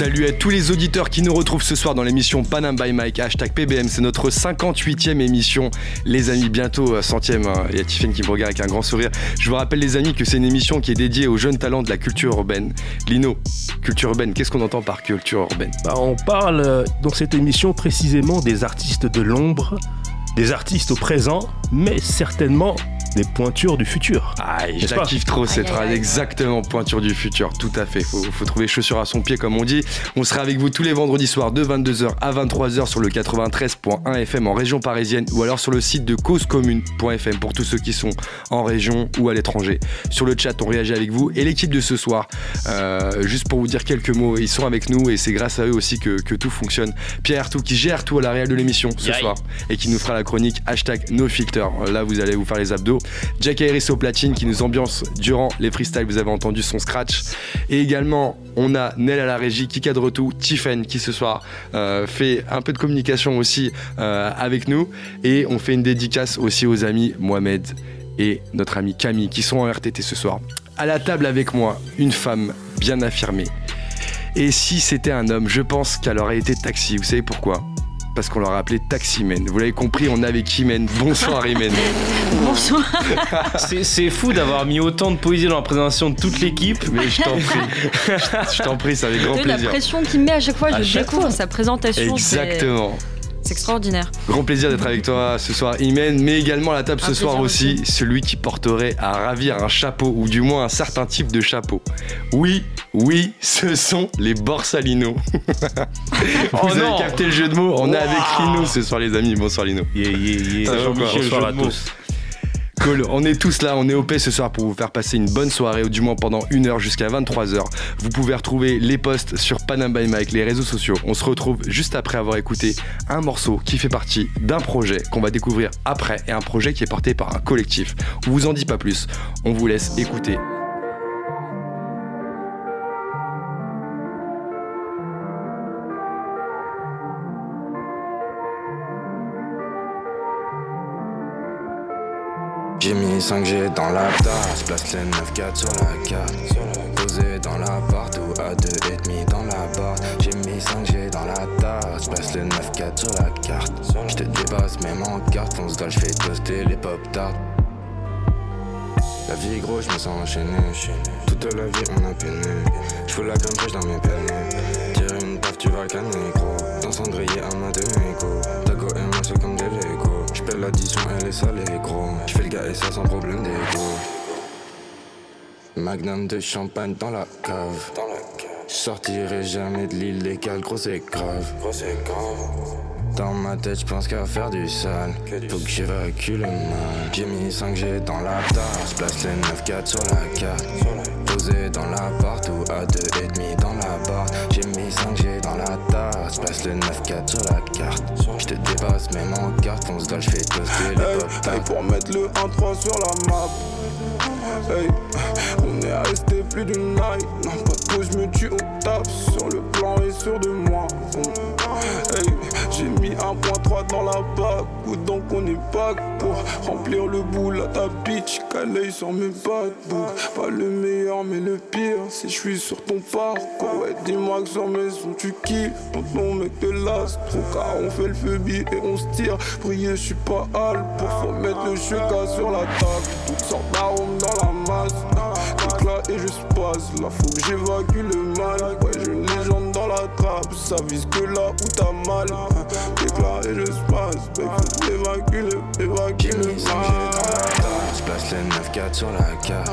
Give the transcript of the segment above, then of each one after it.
Salut à tous les auditeurs qui nous retrouvent ce soir dans l'émission Panam by Mike, hashtag PBM. C'est notre 58e émission. Les amis, bientôt euh, centième. Hein. Il y a Tiffany qui me regarde avec un grand sourire. Je vous rappelle, les amis, que c'est une émission qui est dédiée aux jeunes talents de la culture urbaine. Lino, culture urbaine, qu'est-ce qu'on entend par culture urbaine? Bah, On parle euh, dans cette émission précisément des artistes de l'ombre, des artistes au présent, mais certainement des pointures du futur. Ah, je la kiffe trop cette phrase, exactement, pointure du futur, tout à fait. Faut, faut trouver chaussures à son pied, comme on dit. On sera avec vous tous les vendredis soirs de 22h à 23h sur le 93.1 FM en région parisienne ou alors sur le site de causecommune.fm pour tous ceux qui sont en région ou à l'étranger. Sur le chat, on réagit avec vous et l'équipe de ce soir, euh, juste pour vous dire quelques mots, ils sont avec nous et c'est grâce à eux aussi que, tout fonctionne. Pierre tout qui gère tout à la réelle de l'émission ce soir et qui nous fera la chronique hashtag NoFilter. Là, vous allez vous faire les abdos. Jack Harris au platine qui nous ambiance durant les freestyles, vous avez entendu son scratch. Et également, on a Nel à la régie qui cadre tout, Tiffen qui ce soir euh, fait un peu de communication aussi euh, avec nous. Et on fait une dédicace aussi aux amis Mohamed et notre ami Camille qui sont en RTT ce soir. À la table avec moi, une femme bien affirmée. Et si c'était un homme, je pense qu'elle aurait été taxi. Vous savez pourquoi? Parce qu'on leur a appelé Taximen. Vous l'avez compris, on est avec Imen. Bonsoir Imen. Bonsoir. C'est fou d'avoir mis autant de poésie dans la présentation de toute l'équipe. Mais je t'en prie. je t'en prie, ça avec grand plaisir. La pression qu'il met à chaque fois, je découvre sa présentation. Exactement. C'est extraordinaire. Grand plaisir d'être avec toi ce soir, Imen, mais également à la table ce soir aussi, celui qui porterait à ravir un chapeau, ou du moins un certain type de chapeau. Oui, oui, ce sont les Borsalino. Vous oh avez capté le jeu de mots On est avec Lino ce soir, les amis. Bonsoir, Lino. Yeah, yeah, yeah. Bonsoir à tous. Cool, on est tous là, on est OP ce soir pour vous faire passer une bonne soirée, ou du moins pendant une heure jusqu'à 23h. Vous pouvez retrouver les posts sur Panam by Mike, les réseaux sociaux. On se retrouve juste après avoir écouté un morceau qui fait partie d'un projet qu'on va découvrir après, et un projet qui est porté par un collectif. On vous en dit pas plus, on vous laisse écouter J'ai mis 5G dans la tasse, place les 9-4 sur la carte. Posé dans l'appart ou à 2,5 dans la barre. J'ai mis 5G dans la tasse, place les 9-4 sur la carte. J'te dépasse même en carte, fonce je j'fais toaster les pop tarts. La vie gros, j'me sens enchaîné. Toute la vie on a peiné. J'fous la crème fraîche dans mes peines. Tire une taf, tu vas canner gros. Dans cendrier à ma demi-go. L'addition, elle est salée, gros. J'fais le gars et ça sans problème d'égo. Magnum de champagne dans la cave. Dans la cave. Sortirai jamais de l'illégal, gros c'est grave. Gros c'est grave. Dans ma tête, j'pense qu'à faire du sale. Faut que j'évacue le mal. J'ai mis 5G dans la tasse, place les 9-4 sur la carte. Posé dans l'appart ou à 2,5 dans la barre. J'ai mis 5G dans la tasse, place le 9-4 sur la carte. J'te dépasse même en carte, fonce je j'fais toaster les hey, pour mettre le 1-3 sur la map. Hey, on est resté plus d'une night. Non, pas de pause, me tue, on tape sur le plan et sûr de moi. Hey, 1.3 dans la bague, ou donc on est pas pour remplir le boule à ta bitch. Calais sur mes pattes, pas le meilleur mais le pire, si je suis sur ton parcours. Ouais, dis-moi que sur mes sons tu kiffes, ton mec te lasse trop car on fait le feu et on se tire. Prier, je suis pas hal pour faut mettre le cheka sur la table. Toutes sortes d'arômes dans la masse, éclat et je passe. Là faut que j'évacue le mal, ouais, je la trappe, ça vise que là où t'as mal. Et je passe, bah, faut que j'évacue le, évacue le mal. Je place les 9-4 sur la carte.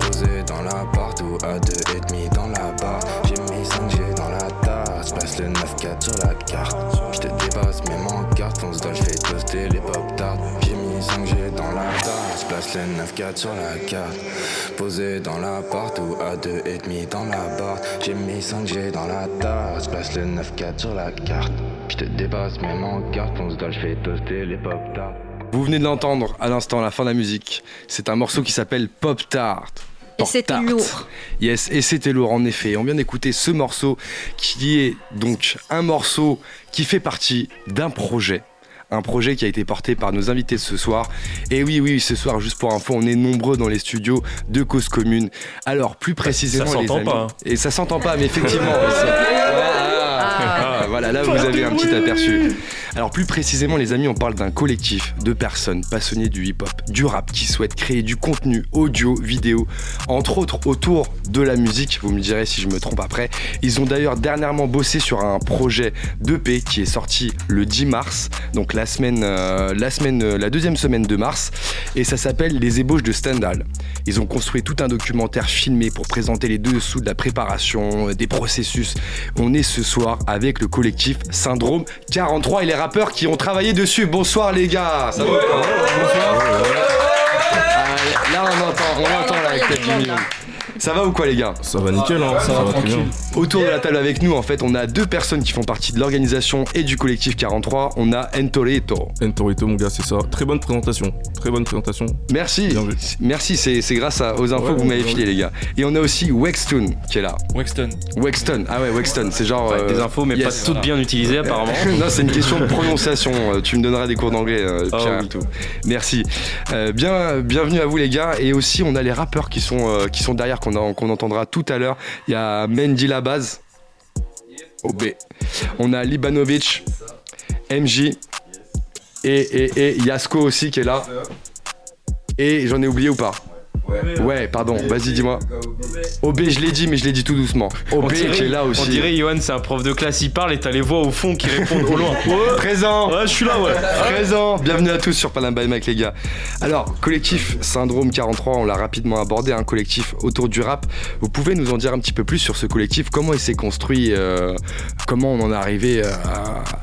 Posé dans l'appart ou à 2,5 dans la barre. J'ai mis 5G dans la tasse. Place les 9-4 sur la carte. J'te dépasse même en carte. Fonce je j'fais toaster les pop tarts. J'ai mis 5G dans la tasse. Place les 9-4 sur la carte. Posé dans l'appart ou à 2,5 dans la barre. J'ai mis 5G dans la tasse. Place les 9-4 sur la carte. J'te dépasse même en carte. Fonce je j'fais toaster les pop tarts. Vous venez de l'entendre à l'instant, à la fin de la musique. C'est un morceau qui s'appelle Pop Tart. Et c'était lourd. Yes, et c'était lourd en effet. On vient d'écouter ce morceau qui est donc un morceau qui fait partie d'un projet un projet qui a été porté par nos invités ce soir. Et oui, oui, ce soir, juste pour info, on est nombreux dans les studios de Cause Commune. Alors, plus précisément, ça les amis. Pas, hein. Et ça s'entend pas, mais effectivement. Voilà, là vous avez un petit aperçu. Alors plus précisément les amis, on parle d'un collectif de personnes passionnées du hip-hop, du rap, qui souhaitent créer du contenu audio, vidéo, entre autres autour de la musique, vous me direz si je me trompe après. Ils ont d'ailleurs dernièrement bossé sur un projet d'EP qui est sorti le 10 mars, donc la semaine, euh, euh, la deuxième semaine de mars, et ça s'appelle Les ébauches de Stendhal. Ils ont construit tout un documentaire filmé pour présenter les dessous de la préparation, euh, des processus. On est ce soir avec le collectif Syndrome 43 et les rappeurs qui ont travaillé dessus. Bonsoir les gars. Ça va Bonsoir. Ah, là on entend, on entend la tête du ça va ou quoi les gars? Ça va nickel, hein, ça, va très bien. Autour de la table avec nous, en fait, on a deux personnes qui font partie de l'organisation et du collectif 43. On a Entorito. Entorito, mon gars, c'est ça. Très bonne présentation. Très bonne présentation. Merci. Merci, c'est grâce aux infos que vous m'avez filé, les gars. Et on a aussi Wexton qui est là. Wexton. Wexton. Ah ouais, Wexton. C'est genre. des euh, infos, mais pas toutes bien utilisées, apparemment. non, c'est une question de prononciation. Euh, tu me donneras des cours d'anglais, euh, oh, Pierre. tout. Merci. bien, bienvenue à vous, les gars. Et aussi, on a les rappeurs qui sont, qui sont derrière qu'on entendra tout à l'heure. Il y a Mendy Labaz, OB. On a Libanovic, MJ et, et Yasko aussi qui est là. Et j'en ai oublié ou pas? Ouais, pardon, vas-y, dis-moi. OB, je l'ai dit, mais je l'ai dit tout doucement. OB qui est là aussi. On dirait, Johan, c'est un prof de classe, il parle et t'as les voix au fond qui répondent au loin. Présent Ouais, je suis là, ouais. Présent Bienvenue à tous sur Panam by Mac, les gars. Alors, collectif Syndrome 43, on l'a rapidement abordé, un collectif autour du rap. Vous pouvez nous en dire un petit peu plus sur ce collectif? Comment il s'est construit euh, Comment on en est arrivé euh,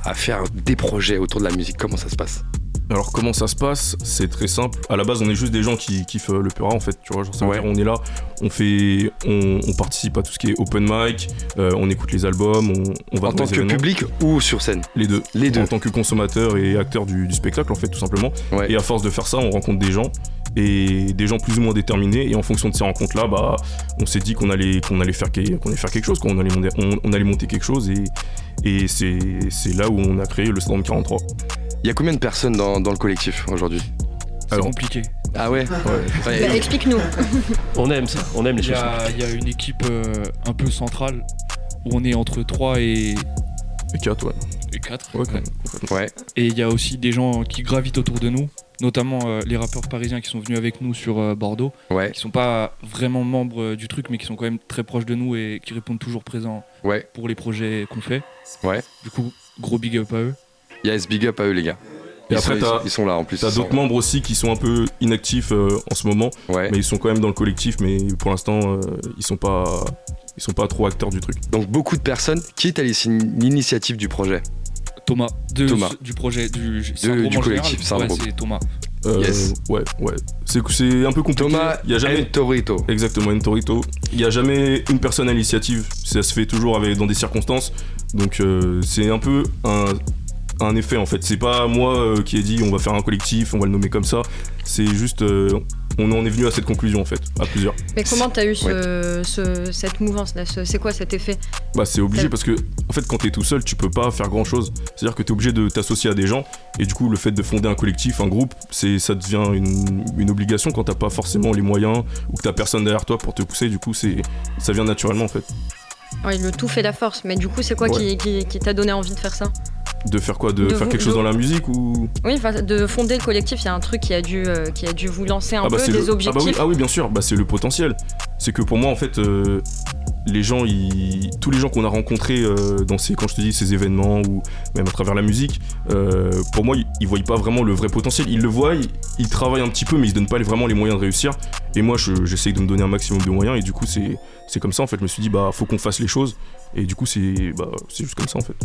à faire des projets autour de la musique? Comment ça se passe? Alors comment ça se passe? C'est très simple. À la base, on est juste des gens qui kiffent euh, le Pura en fait. Tu vois, genre ça on est là, on fait, on, participe à tout ce qui est open mic, euh, on écoute les albums, on, va en tant que public ou sur scène? Les deux. Les deux. En tant que consommateur et acteur du, spectacle en fait, tout simplement. Et à force de faire ça, on rencontre des gens et des gens plus ou moins déterminés. Et en fonction de ces rencontres-là, bah, on s'est dit qu'on allait, qu'on allait faire, qu'on allait faire quelque chose, qu'on allait, on, allait monter quelque chose. Et, et c'est là où on a créé le Stand 43. Il y a combien de personnes dans, le collectif aujourd'hui? C'est compliqué. Ah ouais, bah, Explique-nous. on aime ça, on aime les choses. Il y a une équipe euh, un peu centrale où on est entre 3 et. Et 4, ouais. Et 4 ouais. Et il y a aussi des gens qui gravitent autour de nous, notamment euh, les rappeurs parisiens qui sont venus avec nous sur euh, Bordeaux, ouais. qui sont pas vraiment membres du truc, mais qui sont quand même très proches de nous et qui répondent toujours présents ouais. pour les projets qu'on fait. Ouais. Du coup, gros big up à eux. Yes, big up à eux les gars. Et ils, après, sont, ils sont là en plus. T'as d'autres membres aussi qui sont un peu inactifs euh, en ce moment, ouais. mais ils sont quand même dans le collectif, mais pour l'instant, euh, ils sont pas, ils sont pas trop acteurs du truc. Donc beaucoup de personnes. Qui est à l'initiative du projet Thomas, de, Thomas. du projet du, du collectif Ouais, c'est Thomas. Euh, yes. Ouais, ouais. C'est un peu compliqué. Thomas il y a jamais... Entorito. Exactement, Entorito. Il n'y a jamais une personne à l'initiative. Ça se fait toujours avec, dans des circonstances. Donc c'est un peu un, un effet en fait. C'est pas moi euh, qui ai dit on va faire un collectif, on va le nommer comme ça. C'est juste euh, on en est venu à cette conclusion en fait, à plusieurs. Mais comment t'as eu cette mouvance là C'est quoi cet effet? Bah c'est obligé parce que en fait quand t'es tout seul tu peux pas faire grand chose. C'est-à-dire que t'es obligé de t'associer à des gens et du coup le fait de fonder un collectif, un groupe, c'est ça devient une, obligation quand t'as pas forcément les moyens ou que t'as personne derrière toi pour te pousser. Du coup c'est ça vient naturellement en fait. Oui, le tout fait la force. Mais du coup c'est quoi qui t'a donné envie de faire ça? De faire quoi De, faire quelque chose dans la musique ou Oui, de fonder le collectif, il y a un truc qui a dû, euh, qui a dû vous lancer un ah bah peu des objectifs. Ah, bah oui, ah oui, bien sûr, bah c'est le potentiel. C'est que pour moi, en fait, euh, les gens, tous les gens qu'on a rencontrés euh, dans ces, quand je te dis, ces événements ou même à travers la musique, pour moi, ils, ils voient pas vraiment le vrai potentiel. Ils le voient, ils, travaillent un petit peu, mais ils se donnent pas vraiment les moyens de réussir. Et moi, j'essaye de me donner un maximum de moyens. Et du coup, c'est comme ça, en fait. Je me suis dit, bah, faut qu'on fasse les choses. Et du coup, c'est bah, juste comme ça, en fait.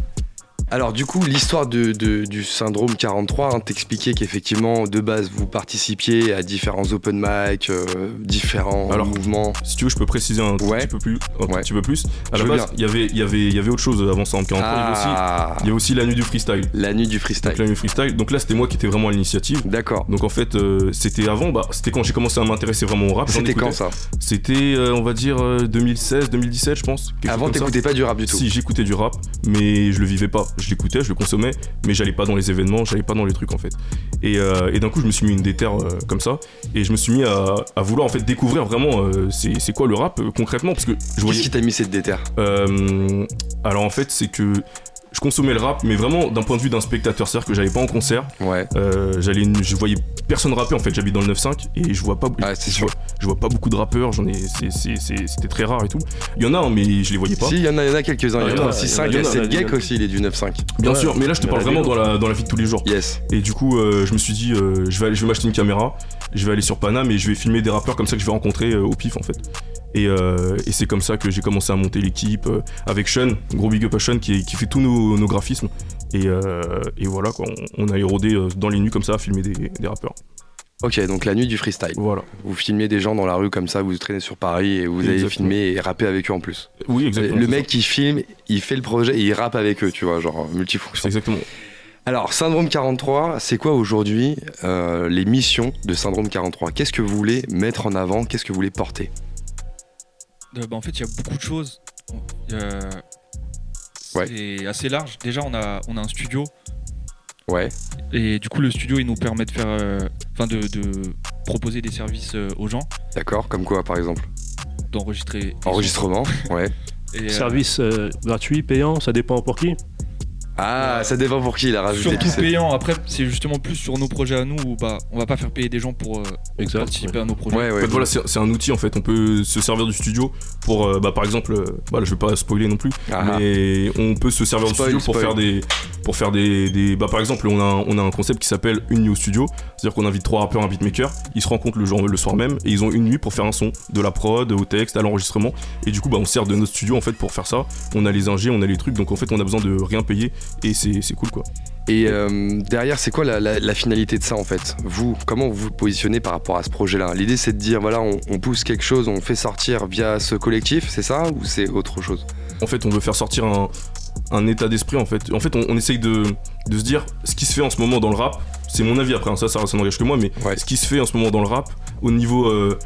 Alors du coup, l'histoire de, du syndrome 43, hein, t'expliquait qu'effectivement, de base, vous participiez à différents open mic, euh, différents Alors, mouvements. Si tu veux, je peux préciser un, petit, peu plus, un petit peu plus. À la base, il y avait, y, avait, y avait autre chose avant syndrome 43. Il, y avait aussi, ah. il y avait aussi la nuit du freestyle. La nuit du freestyle. Donc, la nuit du freestyle. Donc là, c'était moi qui étais vraiment à l'initiative. D'accord. Donc en fait, euh, c'était avant, bah, c'était quand j'ai commencé à m'intéresser vraiment au rap. C'était quand ça C'était, euh, on va dire, 2016, 2017, je pense. Avant, t'écoutais pas du rap du tout Si, j'écoutais du rap, mais je le vivais pas. Je l'écoutais, je le consommais mais j'allais pas dans les événements, j'allais pas dans les trucs en fait. Et, euh, d'un coup, je me suis mis une déterre euh, comme ça, et je me suis mis à, vouloir en fait découvrir vraiment euh, c'est quoi le rap concrètement, parce que je Qu'est-ce qui t'a mis cette déterre? Alors en fait, c'est que je consommais le rap, mais vraiment d'un point de vue d'un spectateur, c'est-à-dire que j'allais pas en concert. Ouais. Euh, j'allais, je voyais personne rapper en fait. J'habite dans le 9-5 et je vois pas, Ah, je, vois, je vois pas beaucoup de rappeurs. J'en ai, c'était très rare et tout. Il y en a, hein, mais je les voyais pas. Si, il y en a, il y en a quelques-uns. Il y a il y en a, 36.5, il il y y en a a, 7 il y en a. Geek aussi, il est du 9.5. Bien Ouais, sûr, mais là je te parle vraiment dans la, dans la vie de tous les jours. Yes. Et du coup, euh, je me suis dit, euh, je vais, aller- je vais m'acheter une caméra, je vais aller sur Paname et je vais filmer des rappeurs comme ça que je vais rencontrer au pif en fait. Et, euh, et c'est comme ça que j'ai commencé à monter l'équipe euh, avec Sean, gros big up à Sean qui, qui fait tous nos, nos graphismes. Et, euh, et voilà quoi, on, on a érodé dans les nuits comme ça à filmer des, des rappeurs. Ok, donc la nuit du freestyle. Voilà. Vous filmez des gens dans la rue comme ça, vous traînez sur Paris et vous allez filmer et rapper avec eux en plus. Oui, exactement. le mec ça. qui filme, il fait le projet et il rappe avec eux, tu vois, genre multifonction. exactement. Alors, Syndrome 43, c'est quoi aujourd'hui euh, les missions de Syndrome 43 Qu'est-ce que vous voulez mettre en avant? Qu'est-ce que vous voulez porter? Euh, bah, en fait, il y a beaucoup de choses. Euh, Ouais. C'est assez large. Déjà, on a, on a un studio. Ouais, Et du coup, le studio, il nous permet de faire. euh, Enfin, de, de proposer des services euh, aux gens, d'accord, comme quoi par exemple d'enregistrer. Enregistrement, ouais. Et, euh, Service euh, gratuit, payant, ça dépend pour qui? Ah, ça dépend pour qui il a rajouté. Surtout payant. Après, c'est justement plus sur nos projets à nous où bah, on va pas faire payer des gens pour, euh, Exact, participer à nos projets. Ouais, En ouais. fait, voilà, c'est un outil en fait. On peut se servir du studio pour, euh, bah, par exemple, euh, voilà, je vais pas spoiler non plus, Ah, ah. mais on peut se servir Spoil, du studio pour spoil. faire des, pour faire des, des- bah, par exemple, on a, un- on a un concept qui s'appelle une nuit au studio, c'est-à-dire qu'on invite trois rappeurs, un beatmaker, ils se rencontrent le jour, le soir même et ils ont une nuit pour faire un son, de la prod, au texte, à l'enregistrement, et du coup, bah, on sert de notre studio en fait pour faire ça. On a les ingés, on a les trucs, donc en fait, on a besoin de rien payer et c'est c'est cool quoi. Et euh, derrière, c'est quoi la, la- la finalité de ça en fait? Vous, comment vous vous positionnez par rapport à ce projet-là? L'idée, c'est de dire voilà, on, on pousse quelque chose, on fait sortir via ce collectif, c'est ça? Ou c'est autre chose? En fait, on veut faire sortir un, un état d'esprit. En fait, en fait, on, on essaye de, de se dire ce qui se fait en ce moment dans le rap. C'est mon avis après, hein, ça, ça, ça n'engage que moi, mais Ouais. ce qui se fait en ce moment dans le rap, au niveau euh,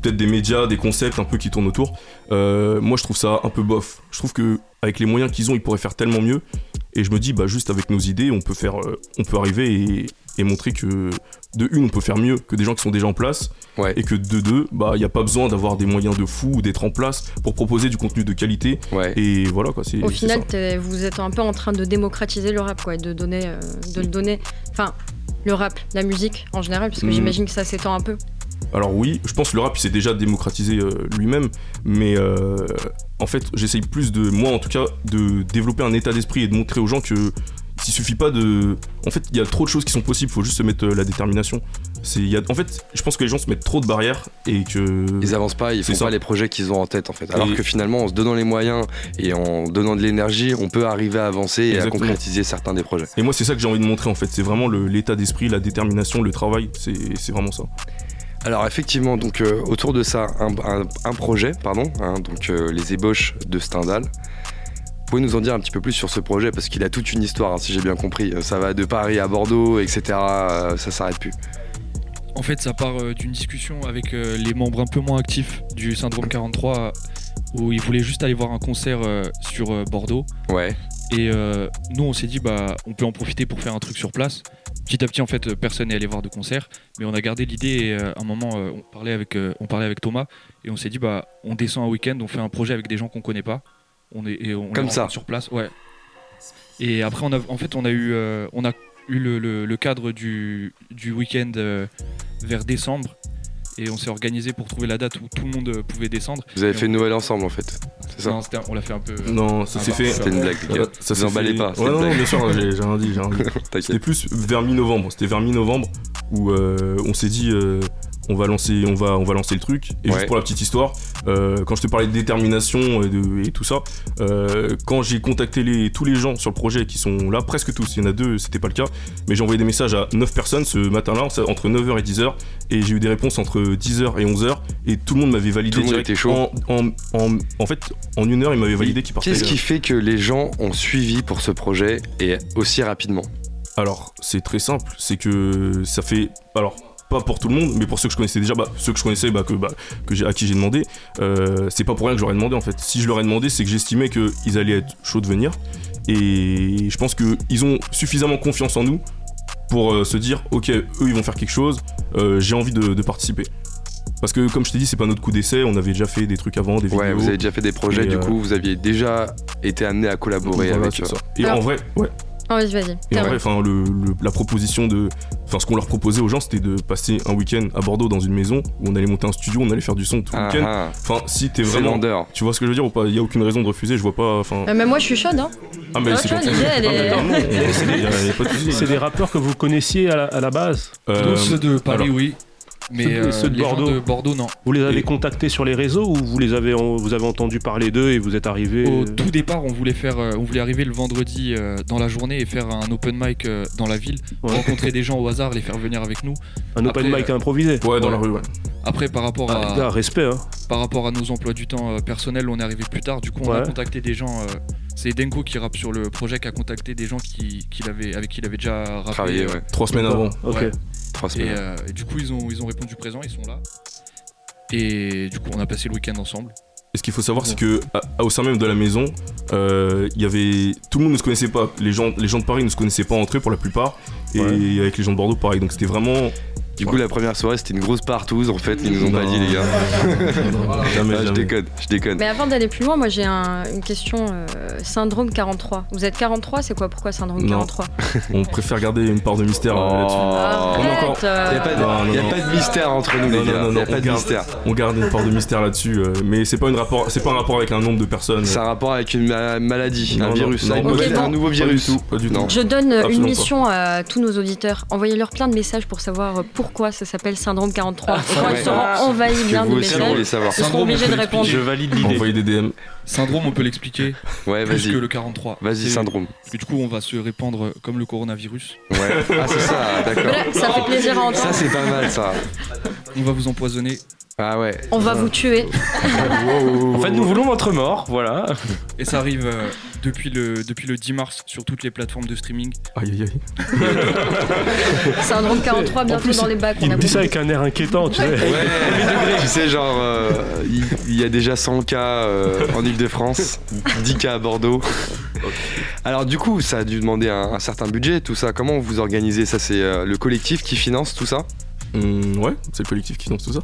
peut-être des médias, des concepts un peu qui tournent autour, euh, moi je trouve ça un peu bof. Je trouve que avec les moyens qu'ils ont, ils pourraient faire tellement mieux. Et je me dis, bah juste avec nos idées, on peut faire, euh, on peut arriver et, et montrer que de une, on peut faire mieux que des gens qui sont déjà en place, Ouais. et que de deux, bah il n'y a pas besoin d'avoir des moyens de fou ou d'être en place pour proposer du contenu de qualité. Ouais. Et voilà quoi, c'est. Au final, vous êtes un peu en train de démocratiser le rap, quoi, et de donner, euh, de le donner. Enfin, le rap, la musique en général, parce que Mm. j'imagine que ça s'étend un peu. Alors oui, je pense que le rap il s'est déjà démocratisé euh, lui-même, mais euh, en fait j'essaye plus de, moi en tout cas, de développer un état d'esprit et de montrer aux gens que s'il suffit pas de... En fait il y a trop de choses qui sont possibles, faut juste se mettre euh, la détermination. C'est, il y a... En fait je pense que les gens se mettent trop de barrières et que... Ils avancent pas, ils font ça. pas les projets qu'ils ont en tête en fait. Alors Et- que finalement, en se donnant les moyens et en donnant de l'énergie, on peut arriver à avancer et à concrétiser certains des projets. Et moi c'est ça que j'ai envie de montrer en fait, c'est vraiment l'état d'esprit, la détermination, le travail, c'est, c'est vraiment ça. Alors effectivement, donc euh, autour de ça, un, un- un projet, pardon, hein, donc euh, les ébauches de Stendhal. Vous pouvez nous en dire un petit peu plus sur ce projet parce qu'il a toute une histoire, hein, si j'ai bien compris. Euh, Ça va de Paris à Bordeaux, etc. euh, ça s'arrête plus. En fait, ça part d'une discussion avec les membres un peu moins actifs du Syndrome 43 euh, où ils voulaient juste aller voir un concert sur Bordeaux. Ouais. Et nous, on s'est dit, bah, on peut en profiter pour faire un truc sur place. Petit à petit, en fait, euh, personne n'est allé voir de concert, mais on a gardé l'idée. Et euh, à un moment, euh, on, parlait avec, euh, on parlait avec Thomas et on s'est dit, bah, on descend un week-end, on fait un projet avec des gens qu'on connaît pas. On est, et on Comme ça. sur place, ouais. Et après, on a, en fait, on a eu, euh, on a eu le, le- le cadre du, du week-end euh, vers décembre. Et on s'est organisé pour trouver la date où tout le monde euh, pouvait descendre. Vous avez Et fait on- Noël ensemble en fait. C'est ça Non, c'était un- on l'a fait un peu. Non, ça s'est fait... C'était une blague, les gars. Euh, ça vous s'est emballez fait- pas. Ouais, non, bien sûr, j'ai, rien dit, j'ai rien dit. C'était plus vers mi-novembre. C'était vers mi-novembre où euh, on s'est dit euh, on va lancer, on va, on va lancer le truc. Et Ouais. juste pour la petite histoire, euh, quand je te parlais de détermination et, de, et tout ça, euh, quand j'ai contacté les, tous les gens sur le projet qui sont là, presque tous, il y en a deux, c'était pas le cas, mais j'ai envoyé des messages à 9 personnes ce matin-là, entre 9h et 10h, et j'ai eu des réponses entre 10h et 11h, et tout le monde m'avait validé Tout le monde direct. était chaud. En, en, en, en fait, en une heure, il m'avait validé qu'il partait. Qu'est-ce qui fait que les gens ont suivi pour ce projet et aussi rapidement? Alors, c'est très simple, c'est que ça fait. Alors, pas pour tout le monde, mais pour ceux que je connaissais déjà, bah, ceux que je connaissais, bah, que, bah, que à qui j'ai demandé, euh, c'est pas pour rien que j'aurais demandé en fait. Si je leur ai demandé, c'est que j'estimais qu'ils allaient être chauds de venir. Et je pense qu'ils ont suffisamment confiance en nous pour euh, se dire, ok, eux ils vont faire quelque chose, euh, j'ai envie de, de participer. Parce que comme je t'ai dit, c'est pas notre coup d'essai, on avait déjà fait des trucs avant, des vidéos. Ouais, vous avez déjà fait des projets, Et, du euh, coup, vous aviez déjà été amené à collaborer Voilà, avec ça. Et Alors- en vrai, ouais. Oh, vas-y, vas-y. Et en vrai, enfin, le, le- la proposition de, enfin, ce qu'on leur proposait aux gens, c'était de passer un week-end à Bordeaux dans une maison où on allait monter un studio, on allait faire du son tout le Ah, week-end. ah, Enfin, si t'es vraiment, vendeur. tu vois ce que je veux dire ou pas? Il y a aucune raison de refuser. Je vois pas, enfin. Euh, mais moi, je suis chaude, hein. Ah mais Ah, c'est Ah, c'est- des rappeurs que vous connaissiez à la, à la base Euh, Tous ceux de Paris, alors, oui. Mais ceux de- euh, ceux de les gens Bordeaux. de Bordeaux, non. Vous les avez Et- contactés sur les réseaux ou vous les avez, vous avez entendu parler d'eux et vous êtes arrivé Au tout départ, on voulait faire, euh, on voulait arriver le vendredi euh, dans la journée et faire un open mic euh, dans la ville, Ouais. rencontrer des gens au hasard, les faire venir avec nous. un open mic improvisé Ouais, dans Ouais. la rue, ouais. Après, par rapport Ah, à, gars, respect. Hein. par rapport à nos emplois du temps euh, personnels, on est arrivé plus tard. Du coup, on a contacté des gens. euh, c'est Denko qui rappe sur le projet, qui a contacté des gens qui, qu'il avait, avec qui il avait déjà rappé. Travailler, euh, ouais. Trois semaines avant. Ok. Trois Et, euh, et du coup, ils ont, ils ont répondu présent, ils sont là. Et du coup, on a passé le week-end ensemble. Et ce qu'il faut savoir, c'est que à- au sein même de la maison, euh, il y avait tout le monde ne se connaissait pas. Les gens, les gens de Paris ne se connaissaient pas entre eux pour la plupart, et Ouais. avec les gens de Bordeaux, pareil. Donc c'était vraiment. Du coup, la première soirée, c'était une grosse partouze, en fait, ils nous ont pas Non. dit, les gars. jamais, Ah, je déconne, je déconne. Mais avant d'aller plus loin, moi, j'ai un- une question. euh, syndrome 43. Vous êtes 43, c'est quoi? Pourquoi syndrome Non. 43 On préfère garder une part de mystère euh, là-dessus. Oh. On est encore- Arrête, euh, Il n'y a, pas de, Non, non, y a non. pas de mystère entre nous, Non, les non, gars. non, Il n'y a non, pas on de garde- mystère. On garde une part de mystère là-dessus, euh, mais c'est pas une rapport, c'est pas un rapport avec un nombre de personnes. C'est un rapport avec une ma- maladie, Non, un non, virus, non, un, nouveau- du tout. un nouveau Pas du virus. tout, pas du tout. Non. Je donne une mission à tous nos auditeurs. Envoyez-leur plein de messages pour savoir euh, pourquoi ça s'appelle syndrome 43. Et quand ils seront envahis bien de vous aussi, vous voulez messages, savoir. ils seront Syndrome, obligés on de peut répondre. Je valide l'idée. Envoyer des DM. Syndrome, on peut l'expliquer Ouais, plus que vas-y. le 43. Vas-y, syndrome. Et du coup, on va se répandre comme le coronavirus. Ouais. Ah, c'est ça, d'accord. Ça fait plaisir à Ça, entendre. c'est pas mal, ça. On va vous empoisonner. Ah ouais. On va vous tuer. En fait, nous voulons votre mort, voilà. Et ça arrive euh, depuis, le, depuis le 10 mars sur toutes les plateformes de streaming. Aïe aïe aïe. Syndrome 43 bientôt plus, dans les bacs. on Il dit ça avec un air inquiétant, tu sais. Ouais, tu sais, genre, euh, il y, a déjà 100 cas euh, en Ile-de-France, 10 cas à Bordeaux. Alors, du coup, ça a dû demander un, un certain budget, tout ça. Comment vous organisez ça? C'est euh, le collectif qui finance tout ça? Hum, ouais, c'est le collectif qui finance tout ça.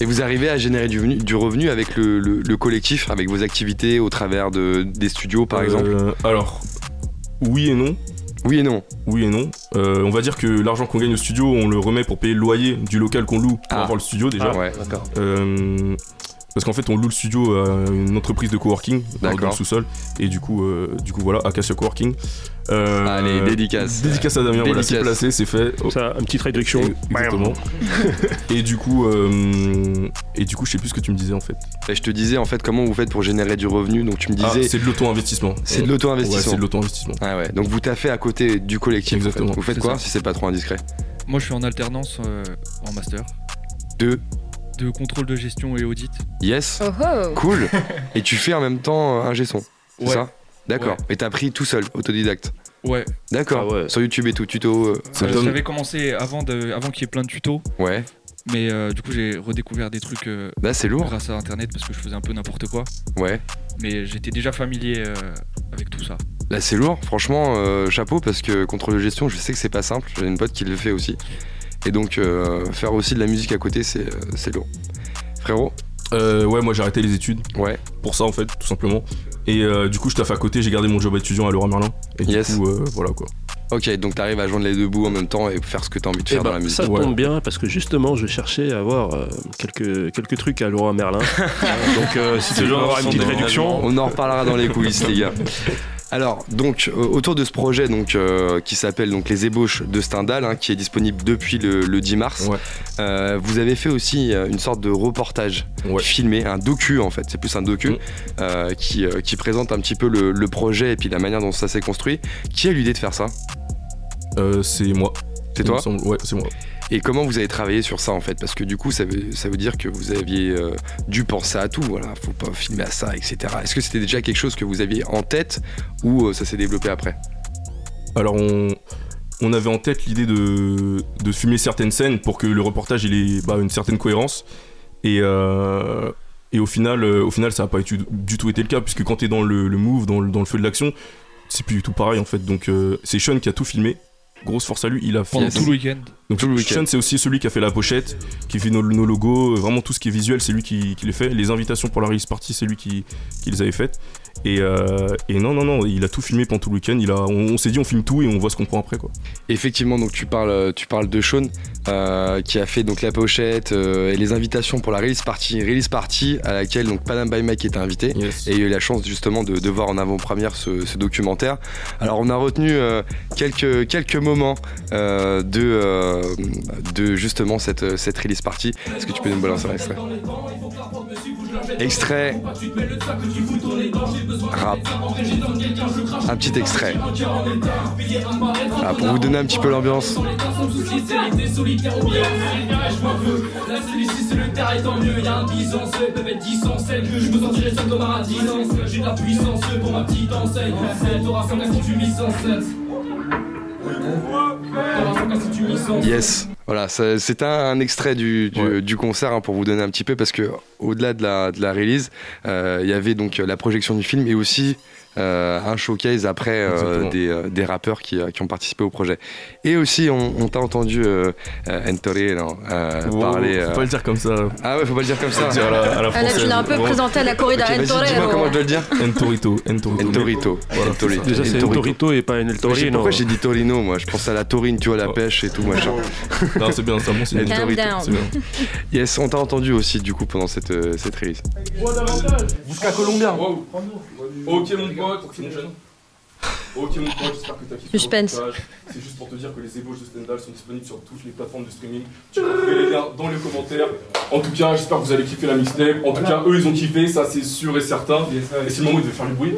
Et vous arrivez à générer du, venu- du revenu avec le, le- le collectif, avec vos activités au travers de, des studios, par exemple? Euh, Alors, oui et non. Oui et non. Oui et non. Euh, on va dire que l'argent qu'on gagne au studio, on le remet pour payer le loyer du local qu'on loue pour Ah. avoir le studio déjà. Ah ouais. D'accord. Euh, parce qu'en fait, on loue le studio à une entreprise de coworking dans le sous-sol. Et du coup, euh, du coup voilà, Acacia Coworking. Euh, Allez, dédicace. Dédicace à Damien, voilà, c'est Dédicace. placé, c'est fait. Oh, Ça, une petite réduction. Exactement. et du coup, euh, et du coup, je sais plus ce que tu me disais en fait. Et je te disais, en fait, comment vous faites pour générer du revenu Donc, tu me Ah, disais, c'est de l'auto-investissement. c'est de Ouais, l'auto-investissement. c'est de l'auto-investissement. Ah ouais, donc vous taffez à côté du collectif. en fait. Exactement. Vous faites quoi ça. si c'est pas trop indiscret? Moi, je suis en alternance euh, en master Deux. De contrôle de gestion et audit. Yes. Oh oh Cool. Et tu fais en même temps euh, un G-son. C'est Ouais. ça? D'accord. Ouais. Et t'as appris tout seul, autodidacte? Ouais, D'accord. Ah ouais. Sur YouTube et tout, tuto. euh, Ça Euh, donne- j'avais commencé avant, de, avant qu'il y ait plein de tutos, Ouais. mais euh, du coup, j'ai redécouvert des trucs euh, Là, c'est lourd. grâce à internet parce que je faisais un peu n'importe quoi. Ouais. Mais j'étais déjà familier euh, avec tout ça. Là, c'est lourd. Franchement, euh, chapeau parce que contrôle de gestion, je sais que c'est pas simple. J'ai une pote qui le fait aussi. Et donc, euh, faire aussi de la musique à côté, c'est euh, c'est lourd. Frérot Euh, ouais, moi j'ai arrêté les études Ouais. pour ça en fait, tout simplement. Et euh, du coup, je taffe à côté, j'ai gardé mon job étudiant à Laurent Merlin. Et Yes. du coup, euh, voilà quoi. Ok, donc t'arrives à joindre les deux bouts en même temps et faire ce que t'as envie de Eh faire ben, dans la musique. ça Ouais. tombe bien parce que justement je cherchais à avoir euh, quelques, quelques trucs à Laurent Merlin. Donc euh, si tu veux genre avoir une petite réduction, On en reparlera dans les coulisses, les gars. Alors, donc, euh, autour de ce projet donc, euh, qui s'appelle donc Les ébauches de Stendhal, hein, qui est disponible depuis le, le 10 mars, Ouais. euh, vous avez fait aussi euh, une sorte de reportage Ouais. filmé, un docu en fait, c'est plus un docu, Mm. qui, qui présente un petit peu le, le projet et puis la manière dont ça s'est construit. Qui a eu l'idée de faire ça? C'est moi. C'est toi? Ouais, c'est moi. Et comment vous avez travaillé sur ça en fait? Parce que du coup, ça veut, ça veut dire que vous aviez euh, dû penser à tout, voilà, faut pas filmer à ça, etc. Est-ce que c'était déjà quelque chose que vous aviez en tête ou euh, ça s'est développé après? Alors on, avait en tête l'idée de, de filmer certaines scènes pour que le reportage ait bah, une certaine cohérence. Et, euh, et au final, au final, ça n'a pas du tout été le cas puisque quand t'es dans le, le move, dans le, dans le feu de l'action, c'est plus du tout pareil en fait. Donc c'est Sean qui a tout filmé. Grosse force à lui, il a fait Pendant tout le week-end. Donc Tout le week-end. C'est aussi celui qui a fait la pochette, qui fait nos, nos logos, euh, vraiment tout ce qui est visuel, c'est lui qui, qui les fait. Les invitations pour la release party, c'est lui qui, qui les avait faites. Et, euh, et non, non, non, il a tout filmé pendant tout le week-end. Il a, on, on s'est dit, on filme tout et on voit ce qu'on prend après, quoi. Effectivement, donc tu parles, tu parles de Sean euh, qui a fait donc la pochette euh, et les invitations pour la release party, release party à laquelle donc Panam by Mike était invité. Yes. Et il a eu la chance justement de, de voir en avant-première ce, ce documentaire. Alors on a retenu quelques, quelques moments de, de justement cette, cette release party. Est-ce que tu peux nous balancer un extrait Extrait rap. Un petit extrait. Voilà, pour vous donner un petit peu l'ambiance. Voilà, c'est un, un extrait du, du, Ouais. du concert hein, pour vous donner un petit peu parce que au-delà de la, de la release, euh, il y avait donc la projection du film et aussi euh, un showcase après euh, des, euh, des rappeurs qui, euh, qui ont participé au projet. Et aussi, on, on t'a entendu euh, euh, Entorino, euh, Wow, parler. faut euh, pas le dire comme ça. Ah ouais, faut pas le dire comme ça. le dire à la, à la là, tu l'as un peu présenté à la corrida Ok, vas-y, dis-moi comment je dois le dire. Entorito, Entorito. Entorito. Voilà, c'est Entorito. ça. Déjà, c'est El El Torito et pas El Torino. Pourquoi j'ai dit Torino moi Je pense à la taurine, tu vois, la pêche et tout machin. Non, c'est bien, c'est un bon. C'est bien. Yes, on t'a entendu aussi du coup pendant cette, euh, cette release. Jusqu'à Colombien. Ok mon pote, ok mon jeune. Ok mon pote, j'espère que t'as kiffé. Suspense. C'est juste pour te dire que les ébauches de Stendhal sont disponibles sur toutes les plateformes de streaming. Tu peux trouver les liens dans les commentaires. En tout cas, j'espère que vous allez kiffer la mixtape. En tout cas, eux ils ont kiffé, ça c'est sûr et certain. Et c'est le moment où ils devaient faire du bruit.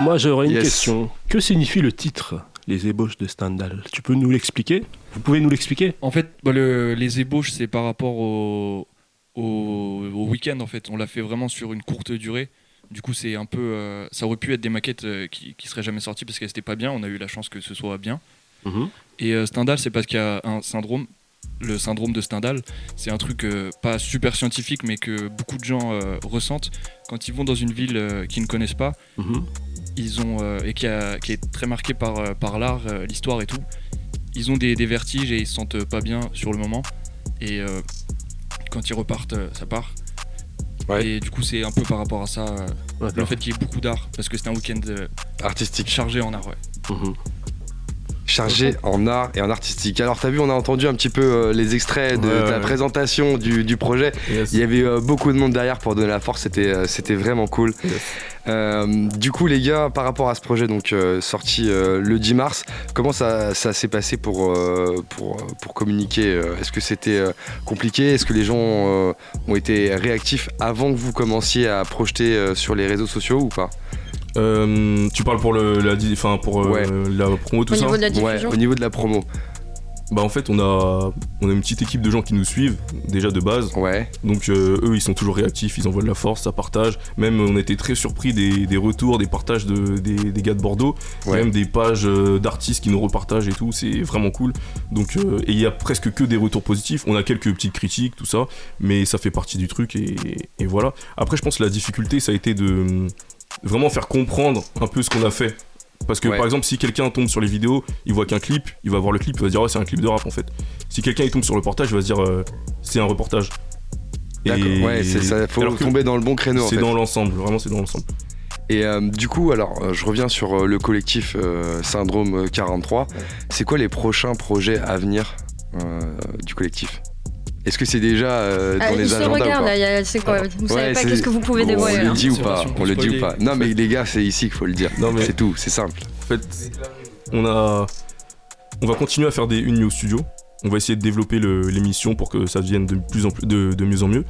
Moi, j'aurais une Yes. question. Que signifie le titre Les ébauches de Stendhal? Tu peux nous l'expliquer? Vous pouvez nous l'expliquer? En fait, bah, le- les ébauches, c'est par rapport au, au, au week-end. En fait, on l'a fait vraiment sur une courte durée. Du coup, c'est un peu, euh, ça aurait pu être des maquettes euh, qui, qui seraient jamais sorties parce qu'elles n'étaient pas bien. On a eu la chance que ce soit bien. Et euh, Stendhal, c'est parce qu'il y a un syndrome. Le syndrome de Stendhal, c'est un truc pas super scientifique, mais que beaucoup de gens ressentent quand ils vont dans une ville qu'ils ne connaissent pas. Mhm. Ils ont et qui, a- qui est très marquée par, par l'art, l'histoire et tout. Ils ont des, des vertiges et ils se sentent pas bien sur le moment. Et quand ils repartent, euh, ça part. Ouais. Et du coup, c'est un peu par rapport à ça, euh, le fait qu'il y ait beaucoup d'art, parce que c'était un week-end euh, Artistique. chargé en art. Ouais. Mhm. Chargé en art et en artistique. Alors t'as vu, on a entendu un petit peu euh, les extraits de Ouais, ta ouais. présentation du, du projet. Yes. Il y avait euh, beaucoup de monde derrière pour donner la force, c'était euh, c'était vraiment cool. Yes. Du coup les gars, par rapport à ce projet donc sorti le 10 mars, comment ça, ça s'est passé pour, pour, pour communiquer Est-ce que c'était compliqué? Est-ce que les gens ont été réactifs avant que vous commenciez à projeter sur les réseaux sociaux ou pas? Euh, tu parles pour le, la, enfin pour euh, Ouais. la promo tout Au ça. niveau de la Ouais, diffusion au niveau de la promo. Bah en fait on a on a une petite équipe de gens qui nous suivent déjà de base. Ouais. Donc euh, eux ils sont toujours réactifs, ils envoient de la force, ça partage. Même on était très surpris des, des retours, des partages de, des, des gars de Bordeaux. Il y a Ouais. Même des pages d'artistes qui nous repartagent et tout, c'est vraiment cool. Donc euh, et il y a presque que des retours positifs. On a quelques petites critiques, tout ça, mais ça fait partie du truc et, et voilà. Après je pense que la difficulté ça a été de vraiment faire comprendre un peu ce qu'on a fait. Parce que Ouais. par exemple si quelqu'un tombe sur les vidéos, il voit qu'un clip, il va voir le clip, il va se dire oh, c'est un clip de rap en fait. Si quelqu'un il tombe sur le reportage, il va se dire euh, c'est un reportage. D'accord. Ouais, c'est ça. Faut alors tomber dans le bon créneau. en C'est fait. dans l'ensemble, vraiment c'est dans l'ensemble. Et euh, du coup, alors, euh, je reviens sur euh, le collectif Syndrome 43. C'est quoi les prochains projets à venir du collectif? Est-ce que c'est déjà euh, dans Ah, les agendas regarde ou pas là, il y a- c'est quoi Vous savez pas qu'est-ce que vous pouvez on dévoiler le là dit ou pas On le dit ou pas Non, mais les gars, c'est ici qu'il faut le dire. Non, mais- C'est tout, c'est simple. En fait, on a, on va continuer à faire des une au studio. On va essayer de développer le- l'émission pour que ça devienne de plus en plus, de, de mieux en mieux.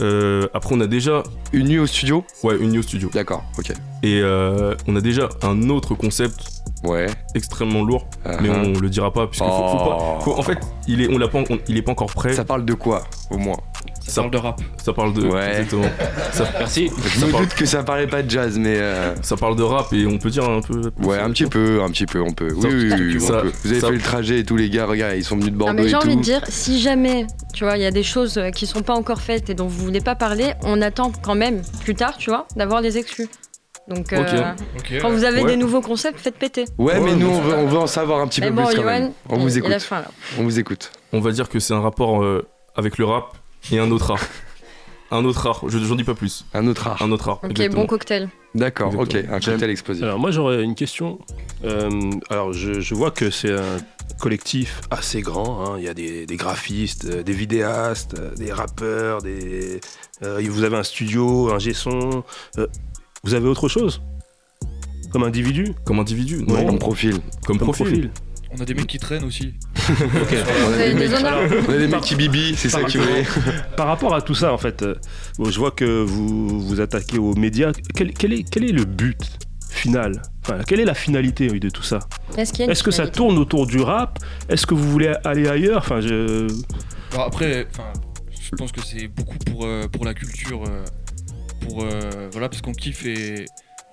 Euh, après, on a déjà, Une nuit au studio ouais, une au studio. D'accord, ok. Et euh, on a déjà un autre concept Ouais. extrêmement lourd, mais Uh-huh. on le dira pas puisque faut, faut pas. Oh. faut- en fait, il est, on l'a pas, on- il est pas encore prêt. Ça parle de quoi, au moins? Ça, Ça- parle de rap. Ça parle de, Ouais. exactement. Ça, Merci. Je Ça me parle- doute que ça parlait pas de jazz, mais. euh, ça parle de rap et on peut dire un peu. Ouais, un petit peu, un petit peu, on peut. Oui, Ça- oui, oui, ça- on peut. Vous avez ça- fait le trajet et tous les gars, regarde, ils sont venus de Non, Bordeaux mais j'ai tout. envie de dire, si jamais, tu vois, il y a des choses euh, qui sont pas encore faites et dont vous voulez pas parler, on attend quand même plus tard, tu vois, d'avoir les exclus. Donc, euh, quand vous avez Ouais. des nouveaux concepts, faites péter. Ouais, mais nous, on veut, on veut en savoir un petit Mais peu bon, plus quand Yoann, même. On il- vous il a écoute. faim, là. On vous écoute. On va dire que c'est un rapport euh, avec le rap et un autre art. Un autre art, je j'en dis pas plus. Un autre art. Un autre art. Ok, exactement. bon cocktail. D'accord, ok. Un cocktail explosif. Alors moi j'aurais une question. Euh, alors je, je vois que c'est un collectif assez grand. hein. Il y a des, des graphistes, euh, des vidéastes, euh, des rappeurs, des. euh, vous avez un studio, un son. euh, vous avez autre chose? Comme individu? Comme individu Ouais, Non, Comme profil. comme, Comme profil. profil On a des mecs qui traînent aussi. Des On a des mecs qui bibi, c'est ça Par- qui voulait. Par rapport à tout ça, en fait, euh, bon, je vois que vous vous attaquez aux médias. Quel, quel est, quel est le but final? Enfin, quelle est la finalité oui, de tout ça? Est-ce que ça tourne autour du rap? Est-ce que vous voulez aller ailleurs? Enfin, je... Après, enfin, je pense que c'est beaucoup pour, euh, pour la culture, euh, pour euh, voilà, parce qu'on kiffe et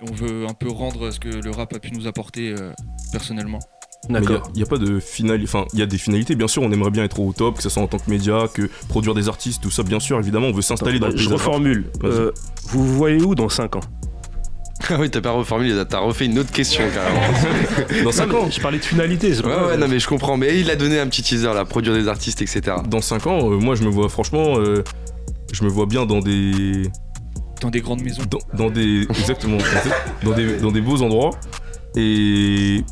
on veut un peu rendre ce que le rap a pu nous apporter euh, personnellement. Mais il D'accord. n'y a, pas de finalité. Enfin, il y a des finalités, bien sûr, on aimerait bien être au top, que ce soit en tant que média, que produire des artistes, tout ça, bien sûr, évidemment, on veut s'installer dans Bah, le je reformule. Euh, vous vous voyez où dans 5 ans? Ah oui, t'as pas reformulé, t'as refait une autre question carrément. Dans 5 ans, Je parlais de finalité. c'est Ouais, pas- ouais, non, mais je comprends. Mais il a donné un petit teaser là, produire des artistes, etc. dans 5 ans, euh, moi je me vois franchement, euh, je me vois bien dans des, Dans des grandes maisons. dans, dans des, exactement, dans des, dans des beaux endroits et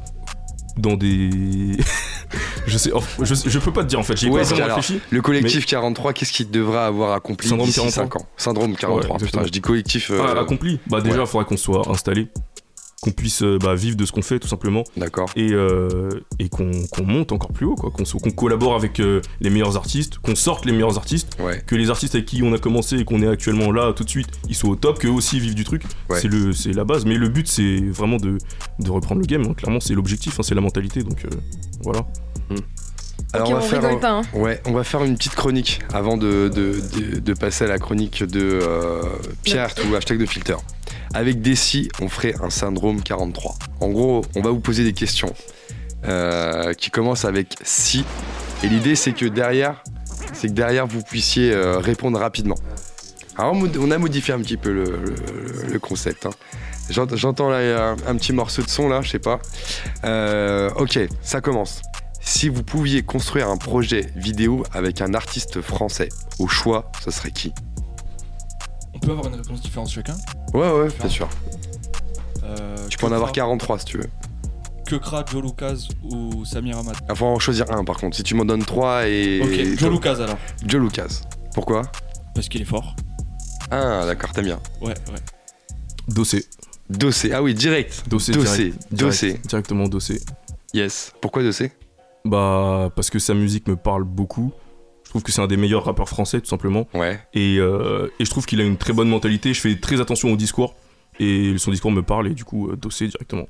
dans des, je sais, oh, je, je peux pas te dire en fait, j'ai Ouais, pas vraiment réfléchi. Le collectif 43, qu'est-ce qu'il devrait avoir accompli Syndrome d'ici 43. 5 ans? Syndrome 43. Ouais, putain, je dis collectif. euh, Ah, accompli. Bah déjà, il ouais. faudrait qu'on soit installé, qu'on puisse euh, bah, vivre de ce qu'on fait tout simplement D'accord. et, euh, et qu'on monte encore plus haut, quoi, qu'on collabore avec euh, les meilleurs artistes, qu'on sorte les meilleurs artistes. Ouais. que les artistes avec qui on a commencé et qu'on est actuellement là tout de suite, ils soient au top, qu'eux aussi vivent du truc. Ouais. C'est le, c'est la base. Mais le but, c'est vraiment de, de reprendre le game. hein. Clairement, c'est l'objectif, hein, c'est la mentalité. Donc euh, voilà. Alors on on va faire. rigole un- pas. Hein. Ouais, on va faire une petite chronique avant de, de, de- de passer à la chronique de euh, Pierre ou hashtag de filter. Avec Desi, on ferait un syndrome 43. En gros, on va vous poser des questions euh, qui commencent avec si. Et l'idée, c'est que derrière, c'est que derrière, vous puissiez euh, répondre rapidement. Alors, on a modifié un petit peu le, le- le concept. hein. J'ent- J'entends là un, un petit morceau de son là, je sais pas. Ok, ça commence. Si vous pouviez construire un projet vidéo avec un artiste français, au choix, ce serait qui On peut avoir une réponse différente chacun. Ouais, ouais, bien sûr. Euh, Tu peux en avoir Kekra- 43 si tu veux. Kekra, Joe Lucas ou Samir Hamad. Il faut en choisir un par contre. Si tu m'en donnes 3 et. Ok, Joe Lucas alors. Joe Lucas. Pourquoi Parce qu'il est fort. Ah, d'accord, t'aimes bien. Ouais, ouais. Dossé. Dossé. Ah oui, direct. Dossé. Dossé. direct. Dossé. Direct. Directement dossé. Yes. Pourquoi Dossé Bah, parce que sa musique me parle beaucoup. Je trouve que c'est un des meilleurs rappeurs français, tout simplement. Ouais. Et, euh, et je trouve qu'il a une très bonne mentalité. Je fais très attention au discours. Et son discours me parle, et du coup, euh, dossé directement.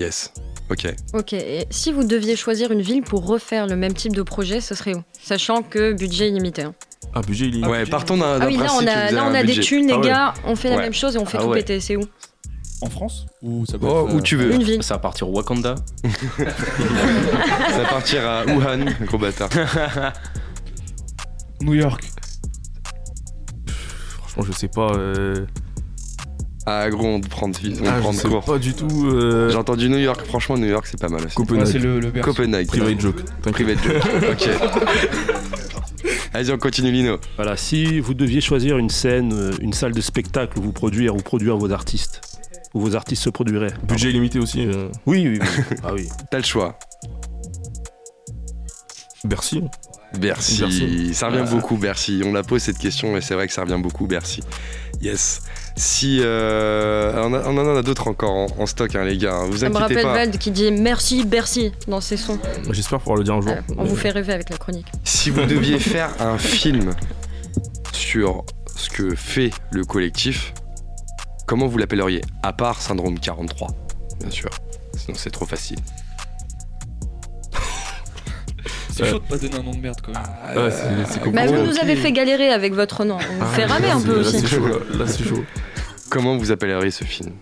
Yes. Ok. Ok, et si vous deviez choisir une ville pour refaire le même type de projet, ce serait où? Sachant que budget illimité. hein. Ah, budget, il est. Ouais, partons d'un Ah oui, là on a, là, on a des thunes, les Ah ouais. gars, on fait la Ouais. même chose et on fait Ah tout ouais. péter. C'est où? En France Ou ça peut Oh, être, où euh, tu veux. Une ville. Ça va partir au Wakanda. Ça va partir à Wuhan, gros bâtard. New York. Franchement, je sais pas. euh, Ah, gros, on te prend, on te ah, je prend sais court. pas du tout. euh, J'ai entendu New York. Franchement, New York, c'est pas mal aussi. Ouais, Copenhague. c'est le, le. Copenhague. Private joke. Private joke. ok. Vas-y, on continue, Lino. Voilà, si vous deviez choisir une scène, euh, une salle de spectacle où vous produire ou produire vos artistes, où vos artistes se produiraient. Budget limité aussi. euh, Oui, oui, oui. ah oui. T'as le choix. Bercy. Bercy. Bercy. Ça revient beaucoup, Bercy. On a posé cette question et c'est vrai que ça revient beaucoup, Bercy. Yes. Si. euh, on, a- on en a d'autres encore en, en stock, hein, les gars. hein. Vous Ça me rappelle pas. Vald qui dit merci Bercy dans ses sons. J'espère pouvoir le dire un jour. Voilà, on vous fait rêver avec la chronique. Si vous deviez faire un film sur ce que fait le collectif, comment vous l'appelleriez À part Syndrome 43, bien sûr. Sinon, c'est trop facile. C'est chaud de pas donner un nom de merde quand même. Ouais, c'est- c'est Bah, vous nous avez fait galérer avec votre nom. On vous fait Ah, ramer là, un peu là, aussi. c'est chaud, là. Là, c'est chaud. Comment vous appelleriez ce film?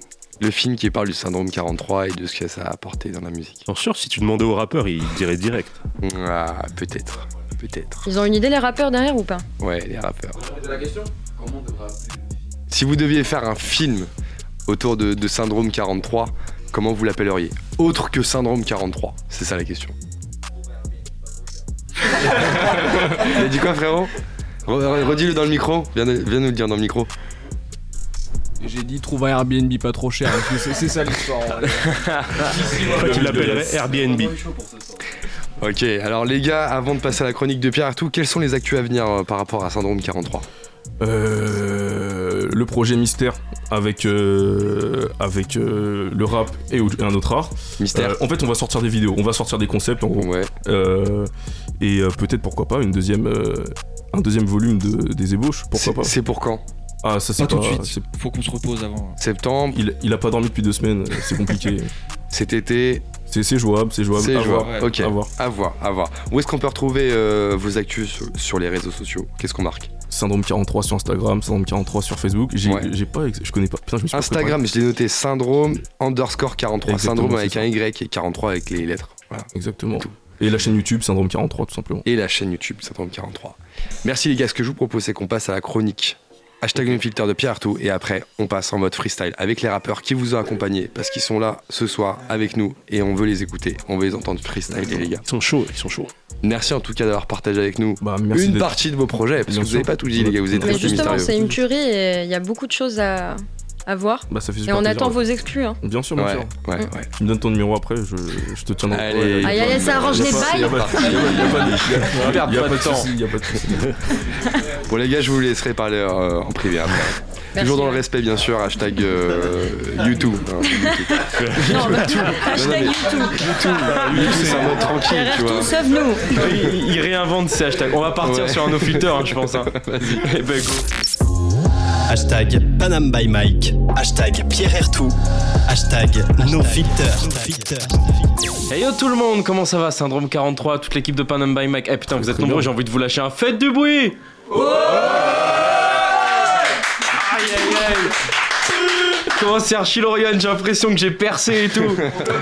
Le film qui parle du syndrome 43 et de ce que ça a apporté dans la musique. Bien sûr, si tu demandais au rappeur, il dirait direct. Ah, peut-être. Peut-être. Ils ont une idée les rappeurs derrière ou pas? Ouais, les rappeurs. Si vous deviez faire un film autour de, de Syndrome 43, comment vous l'appelleriez Autre que Syndrome 43, c'est ça la question. Il a dit quoi frérot Re- re- Redis-le dans le micro, viens, viens nous le dire dans le micro. J'ai dit trouve un Airbnb pas trop cher. c'est- C'est ça l'histoire. il l'appellerait Airbnb. Ok, alors les gars, avant de passer à la chronique de Pierre et tout, quels sont les actus à venir euh, par rapport à Syndrome 43 Euh, le projet Mystère avec, euh, avec euh, le rap et, un autre art. Mystère Euh, en fait, on va sortir des vidéos, on va sortir des concepts en gros. Ouais. Euh, et euh, peut-être pourquoi pas une deuxième, euh, un deuxième volume de, des ébauches, pourquoi C'est pas. c'est pour quand? Ah, ça c'est Pas tout de suite. Faut qu'on se repose avant. Septembre, Il, il a pas dormi depuis deux semaines, c'est compliqué. cet été, c'est c'est jouable, c'est jouable. c'est jouable. voir, ouais. Ok, à voir. à voir, à voir. Où est-ce qu'on peut retrouver euh, vos actus sur, sur les réseaux sociaux? Qu'est-ce qu'on marque? Syndrome 43 sur Instagram, Syndrome 43 sur Facebook. J'ai Ouais. pas, je connais pas. Putain, je me suis pas Instagram, je l'ai noté syndrome underscore 43. Exactement, syndrome avec un Y et 43 avec les lettres. Voilà. Exactement. Tout. Et la chaîne YouTube, Syndrome 43, tout simplement. Et la chaîne YouTube syndrome 43. Merci les gars, ce que je vous propose c'est qu'on passe à la chronique. Hashtag le filter de Pierre Artout et après on passe en mode freestyle avec les rappeurs qui vous ont accompagné parce qu'ils sont là ce soir avec nous et on veut les écouter, on veut les entendre freestyle les gars. Ils sont chauds, ils sont chauds. Merci en tout cas d'avoir partagé avec nous Bah, merci une partie de vos projets parce Bien que vous n'avez pas tout dit les gars, vous êtes Mais restés justement, mystérieux. c'est une tuerie et il y a beaucoup de choses à, à voir. Bah, ça fait Et on plaisir, attend ouais. vos exclus. Hein. Bien sûr, bien Ouais, sûr. ouais, Mm. ouais. Tu me donnes ton numéro après, je, je te tiendrai. Allez. Ouais, y a Aïe, pas- aïe, aïe, ça arrange les bails. y a pas- de- temps. soucis, y a pas de soucis. Bon les gars, je vous laisserai parler euh, en privé après. Merci. Toujours dans le respect bien sûr, hashtag euh, YouTube. hein, YouTube. Non, bah, hashtag mais- YouTube. YouTube c'est un mode tranquille, tu vois. sauf nous. il, il réinvente ces hashtags. On va partir Ouais. sur un no filter, hein, je pense. Hein. Eh ben, go. Hashtag Panam by Mike. Hashtag Pierre Ertou. Hashtag NoFilter. Hey yo tout le monde, comment ça va Syndrome 43, toute l'équipe de Panam by Mike. Eh putain, vous êtes nombreux, j'ai envie de vous lâcher un faites du bruit Aïe aïe aïe Comment c'est Archie Lorian, j'ai l'impression que j'ai percé et tout.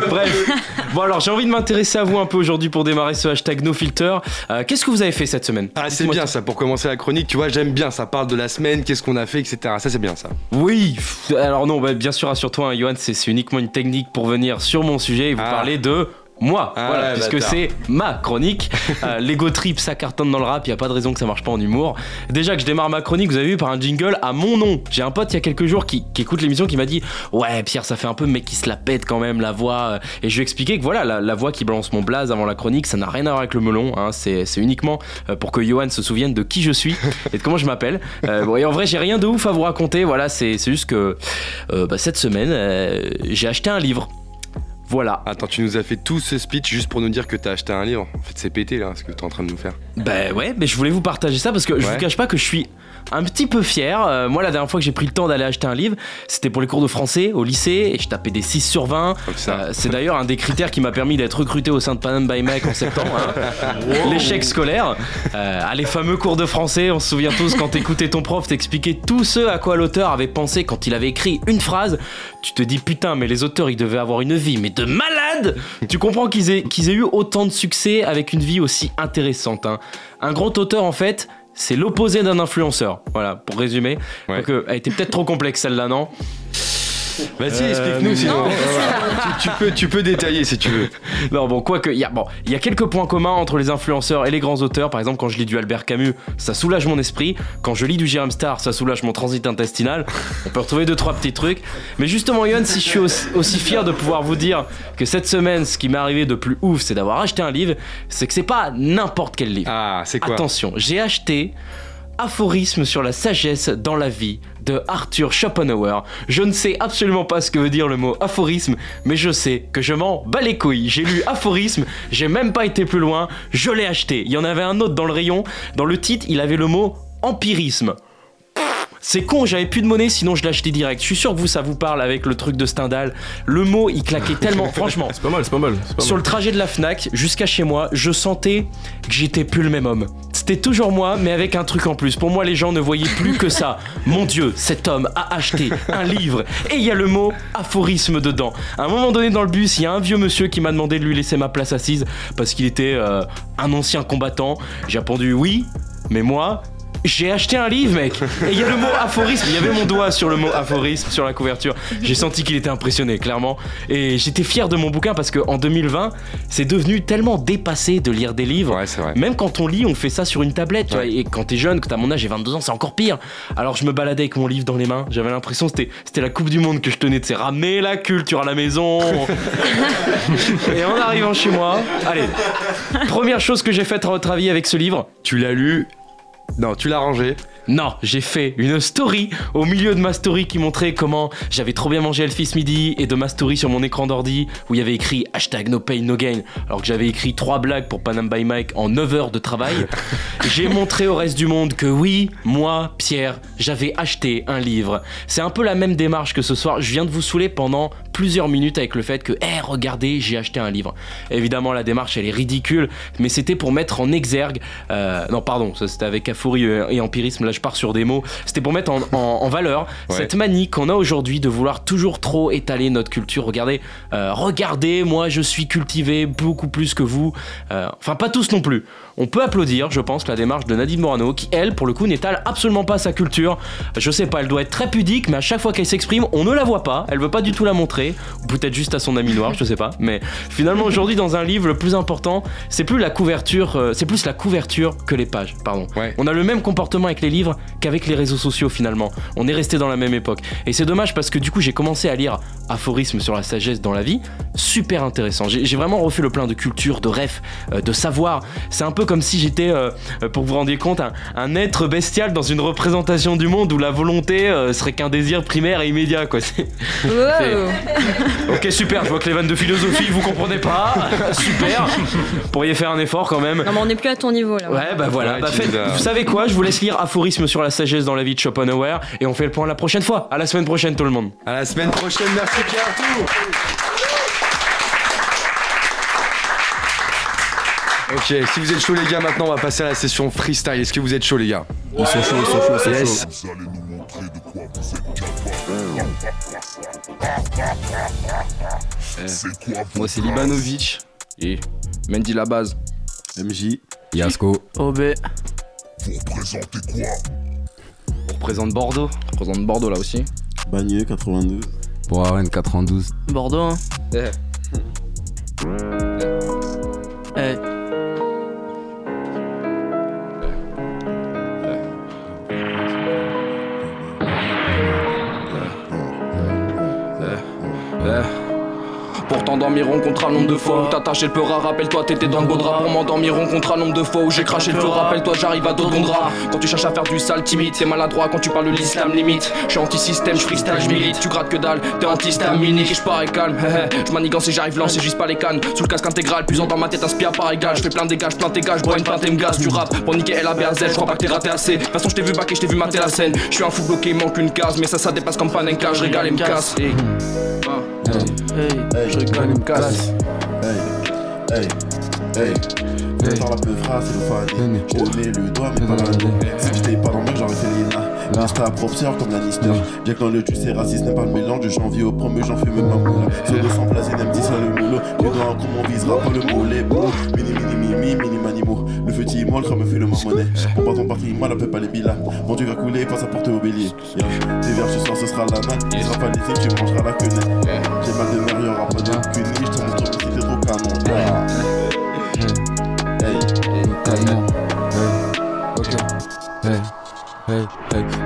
Bref. Bon alors j'ai envie de m'intéresser à vous un peu aujourd'hui pour démarrer ce hashtag NoFilter. Euh, Qu'est-ce que vous avez fait cette semaine Ah c'est bien ça, pour commencer la chronique, tu vois, j'aime bien, ça parle de la semaine, qu'est-ce qu'on a fait, etc. Ça c'est bien ça. Oui, alors non, bah, bien sûr, rassure-toi, hein, Johan, c'est c'est uniquement une technique pour venir sur mon sujet et vous Ah. parler de moi, Ah, voilà, ouais, puisque c'est ma chronique. Euh, L'ego trip, ça cartonne dans le rap, il a pas de raison que ça marche pas en humour. Déjà que je démarre ma chronique, vous avez vu par un jingle à mon nom. J'ai un pote il y a quelques jours qui, qui écoute l'émission qui m'a dit Ouais, Pierre, ça fait un peu mec qui se la pète quand même, la voix. Et je lui ai expliqué que voilà, la, la voix qui balance mon blaze avant la chronique, ça n'a rien à voir avec le melon. hein. C'est uniquement euh, pour que Johan se souvienne de qui je suis et de comment je m'appelle. Euh, bon, et en vrai, j'ai rien de ouf à vous raconter. Voilà, c'est c'est juste que euh, bah, cette semaine, j'ai acheté un livre. Voilà. Attends, tu nous as fait tout ce speech juste pour nous dire que t'as acheté un livre. En fait, c'est pété là, ce que t'es en train de nous faire. Ben ouais, mais je voulais vous partager ça parce que je Ouais. vous cache pas que je suis un petit peu fier. Euh, moi, la dernière fois que j'ai pris le temps d'aller acheter un livre, c'était pour les cours de français au lycée et je tapais des 6 sur 20. Comme ça. Euh, c'est d'ailleurs un des critères qui m'a permis d'être recruté au sein de Panam by Mike en septembre. hein. L'échec scolaire. Euh, les fameux cours de français, on se souvient tous quand t'écoutais ton prof t'expliquer tout ce à quoi l'auteur avait pensé quand il avait écrit une phrase. Tu te dis putain, mais les auteurs ils devaient avoir une vie, mais de malade Tu comprends qu'ils aient, qu'ils aient eu autant de succès avec une vie aussi intéressante. hein. Un grand auteur en fait. C'est l'opposé d'un influenceur. Voilà, pour résumer. Ouais. Donc, euh, elle était peut-être trop complexe celle-là, non? Vas-y, Euh, explique-nous sinon. non, tu, tu peux, tu peux détailler si tu veux. Non, bon, quoique, il y, a- bon, il y a quelques points communs entre les influenceurs et les grands auteurs. Par exemple, quand je lis du Albert Camus, ça soulage mon esprit. Quand je lis du Jérôme Star, ça soulage mon transit intestinal. On peut retrouver deux, trois petits trucs. Mais justement, Yohan, si je suis aussi, aussi fier de pouvoir vous dire que cette semaine, ce qui m'est arrivé de plus ouf, c'est d'avoir acheté un livre, c'est que c'est pas n'importe quel livre. Ah, c'est quoi? Attention, j'ai acheté Aphorisme sur la sagesse dans la vie de Arthur Schopenhauer. Je ne sais absolument pas ce que veut dire le mot aphorisme, mais je sais que je m'en bats les couilles. J'ai lu aphorisme, j'ai même pas été plus loin, je l'ai acheté. Il y en avait un autre dans le rayon, dans le titre, il avait le mot empirisme. C'est con, j'avais plus de monnaie, sinon je l'achetais direct. Je suis sûr que vous, ça vous parle avec le truc de Stendhal. Le mot, il claquait tellement, franchement. C'est pas mal, c'est pas mal. pas Sur mal. le trajet de la Fnac jusqu'à chez moi, je sentais que j'étais plus le même homme. C'était toujours moi, mais avec un truc en plus. Pour moi, les gens ne voyaient plus que ça. Mon Dieu, cet homme a acheté un livre et il y a le mot aphorisme dedans. À un moment donné dans le bus, il y a un vieux monsieur qui m'a demandé de lui laisser ma place assise parce qu'il était euh, un ancien combattant. J'ai répondu oui, mais moi, j'ai acheté un livre, mec. Et il y a le mot aphorisme. Il y avait mon doigt sur le mot aphorisme sur la couverture. J'ai senti qu'il était impressionné, clairement. Et j'étais fier de mon bouquin parce qu'en 2020, c'est devenu tellement dépassé de lire des livres. Ouais, c'est vrai. Même quand on lit, on fait ça sur une tablette. tu vois. Et quand t'es jeune, que t'as mon âge, j'ai 22 ans, c'est encore pire. Alors je me baladais avec mon livre dans les mains. J'avais l'impression que c'était c'était la Coupe du Monde que je tenais de ramener la culture à la maison. Et en arrivant chez moi, allez, première chose que j'ai faite à votre avis avec ce livre, Tu l'as lu Non, tu l'as rangé. non, j'ai fait une story au milieu de ma story qui montrait comment j'avais trop bien mangé Elfis midi et de ma story sur mon écran d'ordi où il y avait écrit hashtag no pain no gain alors que j'avais écrit trois blagues pour Panam by Mike en 9 heures de travail. j'ai montré au reste du monde que oui, moi, Pierre, j'avais acheté un livre. C'est un peu la même démarche que ce soir. Je viens de vous saouler pendant plusieurs minutes avec le fait que, hé, regardez, j'ai acheté un livre. Évidemment, la démarche, elle est ridicule, mais c'était pour mettre en exergue. euh, non, pardon, ça c'était avec aphorie euh, et empirisme, là je pars sur des mots. C'était pour mettre en, en- en valeur Ouais. cette manie qu'on a aujourd'hui de vouloir toujours trop étaler notre culture. Regardez, euh, regardez, moi je suis cultivé beaucoup plus que vous. Euh, enfin, pas tous non plus. On peut applaudir, je pense, la démarche de Nadine Morano, qui elle, pour le coup, n'étale absolument pas sa culture. Je sais pas, elle doit être très pudique, mais à chaque fois qu'elle s'exprime, on ne la voit pas. Elle veut pas du tout la montrer, ou peut-être juste à son ami noir, je sais pas. Mais finalement, aujourd'hui, dans un livre, le plus important, c'est plus la couverture, euh, c'est plus la couverture que les pages. Pardon. Ouais. On a le même comportement avec les livres qu'avec les réseaux sociaux finalement. On est resté dans la même époque. Et c'est dommage parce que du coup j'ai commencé à lire Aphorisme sur la sagesse dans la vie. Super intéressant. J'ai j'ai vraiment refait le plein de culture, de rêve, euh, de savoir. C'est un peu comme si j'étais, euh, euh, pour que vous vous rendiez compte, un, un être bestial dans une représentation du monde où la volonté euh, serait qu'un désir primaire et immédiat. Quoi. C'est- Wow. Ok super, je vois que les vannes de philosophie vous comprenez pas. super. Vous pourriez faire un effort quand même. Non, mais on n'est plus à ton niveau là. Ouais, bah voilà. Ouais, Bah, faites- vous savez quoi Je vous laisse lire Aphorisme sur la sagesse dans la vie de Schopenhauer et on fait le point la prochaine fois. À la semaine prochaine, tout le monde. À la semaine prochaine, merci Pierre. Ok, si vous êtes chaud les gars, maintenant on va passer à la session freestyle. Est-ce que vous êtes chaud les gars Ils sont chauds, ils sont chauds, ils sont Yes. chauds. Moi c'est Libanovic et Mendy la base. MJ. Yasko. OB. On représente Bordeaux. On représente Bordeaux là aussi. Bagné 92. Pour Warren 92. Bordeaux, hein. Eh. Pour t'endormiront contre un nombre de fois t'as taché le peur rappelle-toi t'étais dans le beau drap. Pour m'endormiront contre un nombre de fois où j'ai craché le feu. Rappelle-toi j'arrive à d'autres Quand tu cherches à faire du sale timide T'es maladroit. Quand tu parles de l'islam limite Je suis anti-système, je freestyle, je milite. Tu grattes que dalle, t'es anti-staminique je parais calme, je manigance et j'arrive lance et juste pas les cannes. Sous le casque intégral, puisant dans ma tête inspire par égal Je fais plein de dégâts, plein de dégâts, bois une pinte et me gaz Du rap pour niquer LABAZ, je crois pas que t'es raté assez. De toute façon je t'ai vu baquer, je t'ai vu mater la scène. Je suis un fou bloqué, manque une case. Mais ça ça dépasse comme Panenka, je régale et me casse Hey. Hey. Je régale et me casse Hey, hey, hey. La peu phrase, c'est le. Je te mets le doigt, mais pas la. Si j'étais pas dans le mec, j'aurais fait l'INA. Reste à propre comme Lannister. Bien que dans le tu sais, raciste n'est pas le mélange de janvier au premier, j'en fais même ma moula. Sur 200 places, il dit ça le moulot. Tu dois un coup, on visera pas le mot, les beaux. Mini, mini, mini, mini, manimo. Le feu moi le me fait le marmonnet. On part ton parti, moi, l'appelle pas les bilans. Mon dieu va couler, passe à porter au bélier. Tes verres ce soir, ce sera la natte. Tu seras pas les signes, tu mangeras la quenelle. J'ai mal de mer, y'aura pas de cunie. Je te montre que c'était trop canon. Hey. Hey. Hey, hey.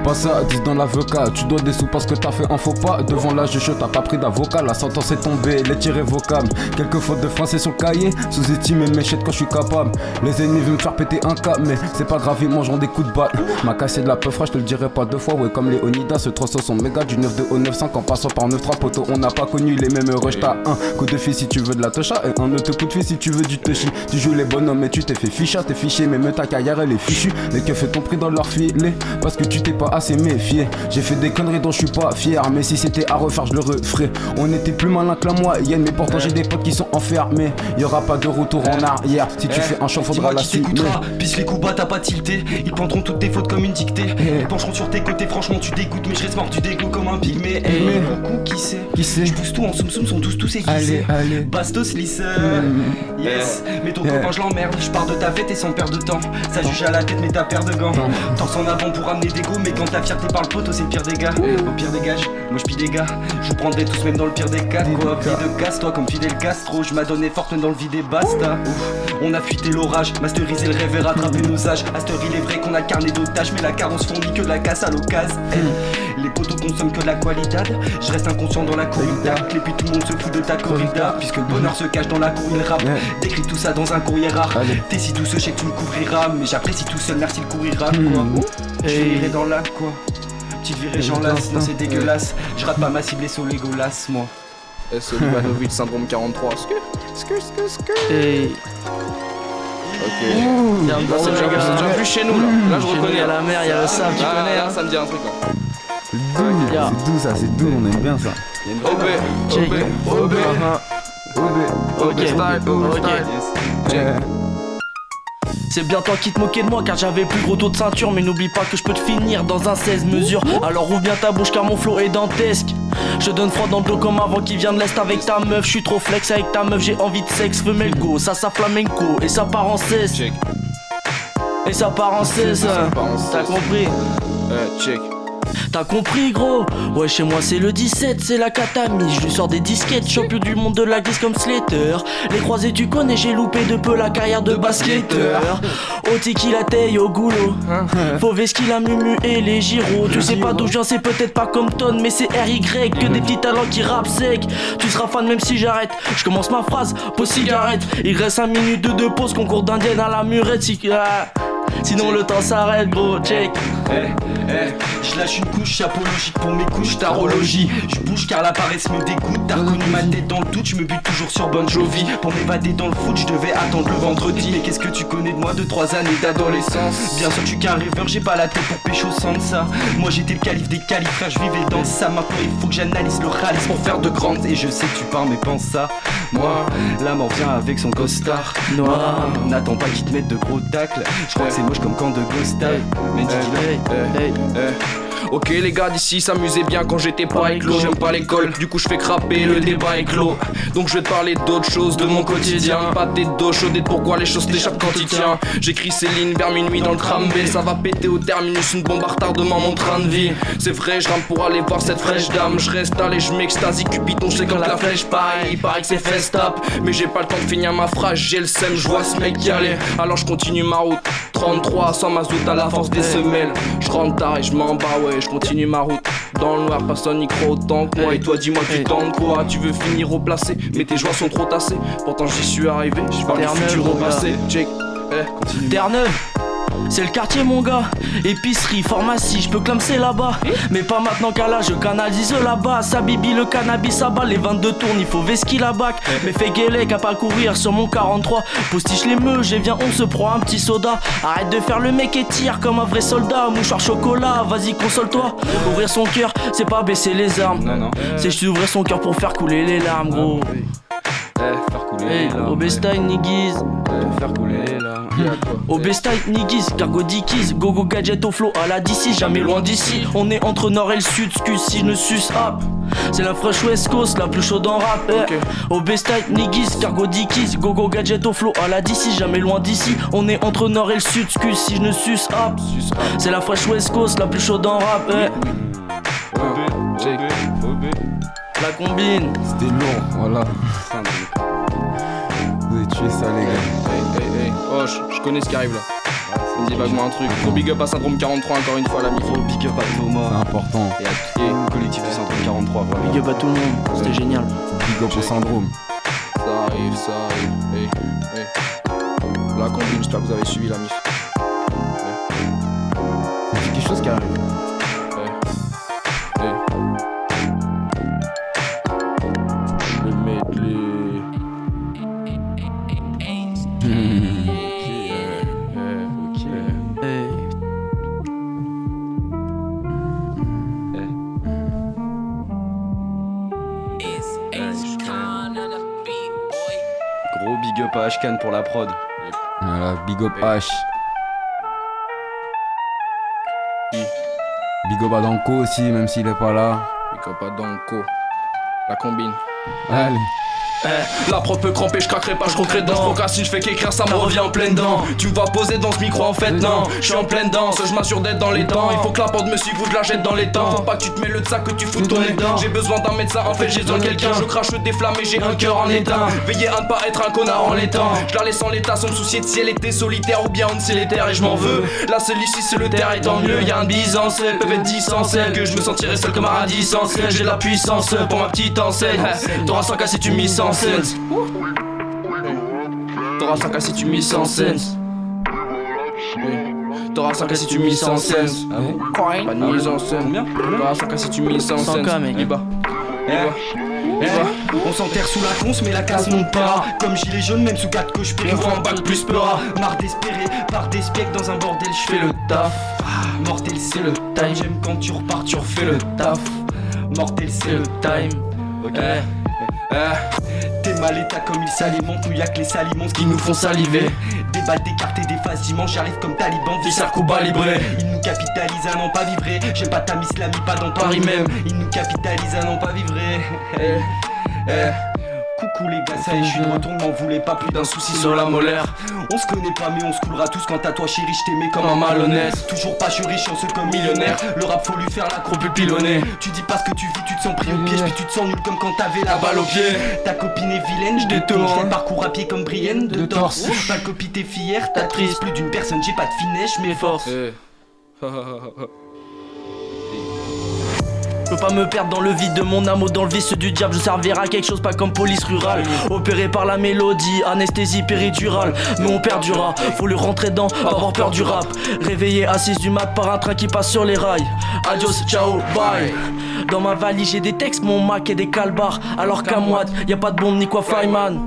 Pas ça, 10 dans l'avocat. Tu dois des sous parce que t'as fait un faux pas. Devant la juge, t'as pas pris d'avocat. La sentence est tombée, les tirs révocables. Quelques fautes de français sur le cahier. Sous-estimé chètes quand je suis capable. Les ennemis veulent me faire péter un câble, mais c'est pas grave, ils mangeront des coups de balle. M'a cassé de la peu je te le dirai pas deux fois. Ouais, comme les Onida, ce tronçon sont méga du 9 de au 9-5 en passant par 9-3 poteaux. On n'a pas connu les mêmes rushs. T'as un coup de fille si tu veux de la tocha et un autre coup de fille si tu veux du touchy. Tu joues les bonhommes et tu t'es fait ficha, t'es fiché, mais même ta carrière elle est fichue. Les keufs ton prix dans leur filet? Parce que tu t'es pas assez méfié. J'ai fait des conneries dont je suis pas fier, mais si c'était à refaire, je le referais. On était plus malin que la moyenne, mais pourtant j'ai des potes qui sont enfermés. Y aura pas de retour en arrière. Si tu Eh, fais un chant, faudra l'assumer. t'écoutera, puisque les coups bas t'as pas tilté Ils prendront toutes tes fautes comme une dictée Ils pencheront sur tes côtés, franchement tu dégoûtes Mais je reste mort du dégoût comme un pygmée Hey, Pygmée. coucou, qui c'est? Qui c'est? Je pousse tout en soum soum, sont tous tous aiguisés Allez, allez. Bastos lisseur Mm. Yes, mais ton Eh. copain je l'emmerde Je pars de ta fête et sans perdre de temps Ça juge à la tête mais t'as paire de gants Torse en avant pour amener des go Mais quand ta fierté parle poteau c'est le pire des gars. Au pire dégage, moi je pille des gars. Je vous prendrai tous même dans le pire des cas Quoi, vie de casse toi comme Fidel Castro. Je m'adonnais forte même dans le vide et basta Ouf, On a fuité l'orage, masterisé le rêve et rattrapé nos âges. Heure il est vrai qu'on a le carnet d'otages Mais la carence fournit que de la casse à l'occasion. Eh, Les poteaux consomment que de la qualité. Je reste inconscient dans la corrida. Et puis tout le monde se fout de ta corrida. Puisque le bonheur se cache dans la cour il rappe. Décris tout ça dans un courrier rare. T'es si douce, je sais que tu me couvriras. Mais j'apprécie tout seul, merci le courriera quoi. Je finirai dans la quoi. Petite virée j'en lasse, non c'est dégueulasse. Je rate pas ma cible et sur Legolas moi. S. Olivanovic, syndrome 43. Skur, skur, skur, skur. Et Ok. Là, c'est déjà, plus chez nous là. Là, je reconnais. il y a la mer, il y a le sable, tu Ah, connais, Là, hein. ça me dit un truc là. C'est doux, c'est doux ça, c'est doux, on aime bien ça. OB, Check. OB, OB. Ok, OB style, OB ok. style. Check. C'est bien toi qui te moquais de moi car j'avais plus gros taux de ceinture Mais n'oublie pas que je peux te finir dans un 16 mesures. Alors ouvre bien ta bouche car mon flow est dantesque. Je donne froid dans le dos comme avant qui vient de l'Est avec ta meuf. Je suis trop flex avec ta meuf, j'ai envie de sexe. Femelle go, ça ça flamenco et ça part en cesse. Et ça part en cesse. T'as compris? Euh, check. T'as compris gros Ouais chez moi c'est le 17, c'est la catami Je lui sors des disquettes, champion du monde de la glisse comme Slater. Les croisés tu connais, j'ai loupé de peu la carrière de basketteur. Au tiki la au goulot. Faut qu'il a mumu et les gyros. Tu sais pas d'où je viens, c'est peut-être pas comme Ton Mais c'est RY, que des petits talents qui rappent sec. Tu seras fan même si j'arrête. Je commence ma phrase, pause cigarette. Il reste 5 minutes de deux pauses, concours d'indienne à la murette. Si... Sinon le temps s'arrête gros, check Eh, eh, je lâche une couche chapologique pour mes couches tarologie. Je bouge car la paresse me dégoûte. T'as reconnu ma tête dans le doute, je me bute toujours sur Bon Jovi. Pour m'évader dans le foot, je devais attendre le vendredi. Mais qu'est-ce que tu connais de moi de 3 années d'adolescence? Bien sûr, suis qu'un rêveur, j'ai pas la tête pour pécho sans ça. Moi j'étais le calife des califes, je vivais dans ça. Maintenant il faut que j'analyse le ralice pour faire de grandes. Et je sais que tu parles, mais pense ça. Moi, l'âme en vient avec son costard noir. N'attends pas qu'il te mette de gros tacles. C'est moche comme quand de. Mais dis Eh, eh. Ok les gars d'ici s'amusaient bien. Quand j'étais pas éclos J'aime pas l'école, du coup je fais craper, le débat est clos Donc je vais te parler d'autres choses, de mon quotidien. Pas des dos chaudes et pourquoi les choses t'échappent quand il tient J'écris ces lignes vers minuit dans le tram B Ça va péter au terminus, une bombe à retardement mon train de vie. C'est vrai je rampe pour aller voir cette fraîche dame. Je reste allé, je m'extasie, Cupidon, je sais quand la flèche pareil Il paraît que c'est festap, mais j'ai pas le temps de finir ma phrase J'ai le seum, je vois ce mec y aller. Alors je continue ma route. 33 sans mazout à la force des semelles. Je rentre tard et je m'en bats ouais je continue ma route. Dans le noir personne n'y croit autant que moi. Et toi dis-moi tu tentes quoi Tu veux finir au placé Mais tes joies sont trop tassées. Pourtant j'y suis arrivé. Je parle du futur au passé. Check. Eh, continue. Terre-Neuve c'est le quartier mon gars. Épicerie, pharmacie, je peux clamser là-bas. Mais pas maintenant qu'à là je canalise là-bas Ça bibi le cannabis à bas Les 22 tournes, il faut vesquille la bac. Mais fais guélec à pas courir sur mon 43 Postiche les meufs, j'ai viens on se prend un petit soda. Arrête de faire le mec et tire comme un vrai soldat. Mouchoir chocolat, vas-y console-toi. Ouvrir son cœur, c'est pas baisser les armes. C'est juste ouvrir son cœur pour faire couler les larmes gros Eh, faire couler Hey, les larmes. Obestaï, niggies Faire couler les larmes Obestaï, niggies, cargo dickies, gogo gadget au flow à la DC, jamais loin d'ici. On est entre nord et le sud, excuse si je ne suce hop. C'est la fraîche West Coast, la plus chaude en rap. Eh. Obestaï, niggies, cargo dickies, gogo gadget au flow à la DC, jamais loin d'ici. On est entre nord et le sud, excuse si je ne suce hop. C'est la fraîche West Coast, la plus chaude en rap. eh. La combine. C'était lourd, voilà. Vous avez tué ça, les gars. Hey, hey, hey. Oh, je connais ce qui arrive là. Me dit vaguement un truc. Gros big up à Syndrome 43 encore une fois, l'ami. Gros big up à Thomas. C'est important. Et à tout le collectif du Centre 43, vraiment. Big up à tout le monde, c'était génial. Big up au syndrome. Ça arrive, ça arrive. Hey, hey. La combine, j'espère que vous avez suivi la mif. C'est quelque chose qui arrive. Ashkan pour la prod. Voilà, big up H. Big up à Danko aussi, même s'il est pas là. Big up à Danko. La combine. Allez. Eh, la prod peut cramper, je craquerai pas, je croquerai dedans. Je procrastine, je fais qu'écrire, ça me revient en pleine dent. Tu me vois poser dans ce micro en fait, non. Je suis en pleine danse, je m'assure d'être dans les temps. Il faut que la porte me suive ou de la jette dans les temps. Faut pas que tu te mets le ça que tu fous ton dedans. J'ai besoin d'un médecin, en fait j'ai besoin de quelqu'un. Je crache des flammes et j'ai un cœur en état. Veillez à ne pas être un connard en l'état. Je la laisse en l'état sans me soucier de si elle était solitaire ou bien on ne les terres et je m'en veux. La seule issue c'est le terre et tant mieux. Y'a un bise en selle, peuvent être 10 en selle. Que je me sentirai seul comme un radis sans. J'ai la puissance pour ma petite enseigne. T'auras 100 cas si tu mises en. T'auras 5 cas si tu mises en scène. T'auras 5 cas si tu mises en scène. Pas de mise en scène. T'auras 5 cas si tu mises en scène. 100K, mec. Il bat. Il bat. Il bat. On s'enterre sous la conce mais la classe monte pas Comme gilet jaune même sous 4 coches voit un bac plus peura. Marre d'espérer, par des specs dans un bordel je fais le taf Mortel c'est le time J'aime quand tu repars tu refais le taf Mortel c'est le time Ok. Eh, T'es mal état comme il s'alimente Nous y'a que les salimons qui nous font saliver Des balles d'écarté, des dimanche J'arrive comme taliban, Visser Cuba libre. Ils nous capitalisent à n'en pas vivre J'aime pas ta mislami, pas dans Paris même Ils nous capitalisent à n'en pas vivre Eh, eh. Les gars, ça y est, je suis de retour, m'en voulez pas plus d'un souci sur la molaire. On se connaît pas, mais on se coulera tous quant à toi, chérie, je t'aimais comme un malhonnête. Toujours pas, je suis riche, chanceux comme millionnaire. Le rap, faut lui faire la croix plus pilonner. Tu dis pas ce que tu vis, tu te sens pris au piège, puis tu te sens nul comme quand t'avais la balle au pied. Ta copine est vilaine, je détourne. Je parcours à pied comme Brienne de torse. Ta copie t'es fière, t'as triste. Plus d'une personne, j'ai pas de finesse, je m'efforce. Je peux pas me perdre dans le vide de mon âme ou dans le vice du diable. Je servirai à quelque chose pas comme police rurale. Opéré par la mélodie, anesthésie péridurale. Mais on perdura, faut lui rentrer dedans, avoir peur du rap. Réveillé assise du mat par un train qui passe sur les rails. Adios, ciao, bye. Dans ma valise j'ai des textes, mon Mac et des calbars. Alors qu'à moi, y a pas de bombe ni quoi, Feynman.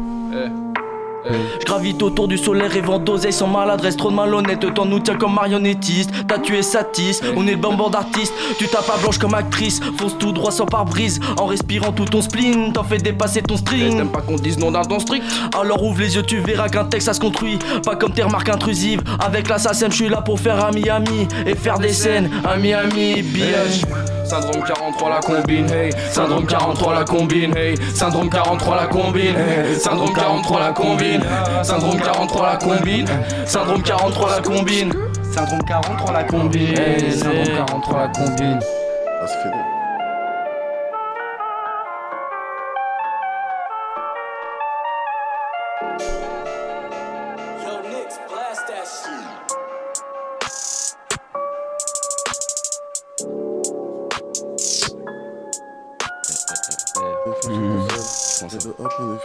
Je gravite autour du soleil rêvant d'oseille sans maladresse. Trop de malhonnête, temps nous tient comme marionnettistes T'as tué Satis, on est le bambord d'artiste Tu tapes à blanche comme actrice, fonce tout droit sans pare-brise. En respirant tout ton spleen, t'en fais dépasser ton string. T'aimes pas qu'on dise non d'un ton strict Alors ouvre les yeux, tu verras qu'un texte ça se construit. Pas comme tes remarques intrusives. Avec l'assassin, je suis là pour faire un Miami Et faire des scènes, un Miami, bitch Syndrome 43 la combine, hey. Syndrome 43 la combine, hey. Syndrome 43 la combine, hey. Syndrome 43 la combine. Syndrome 43 la combine. Syndrome 43 la combine Syndrome 43 la combine. Syndrome 43 la combine.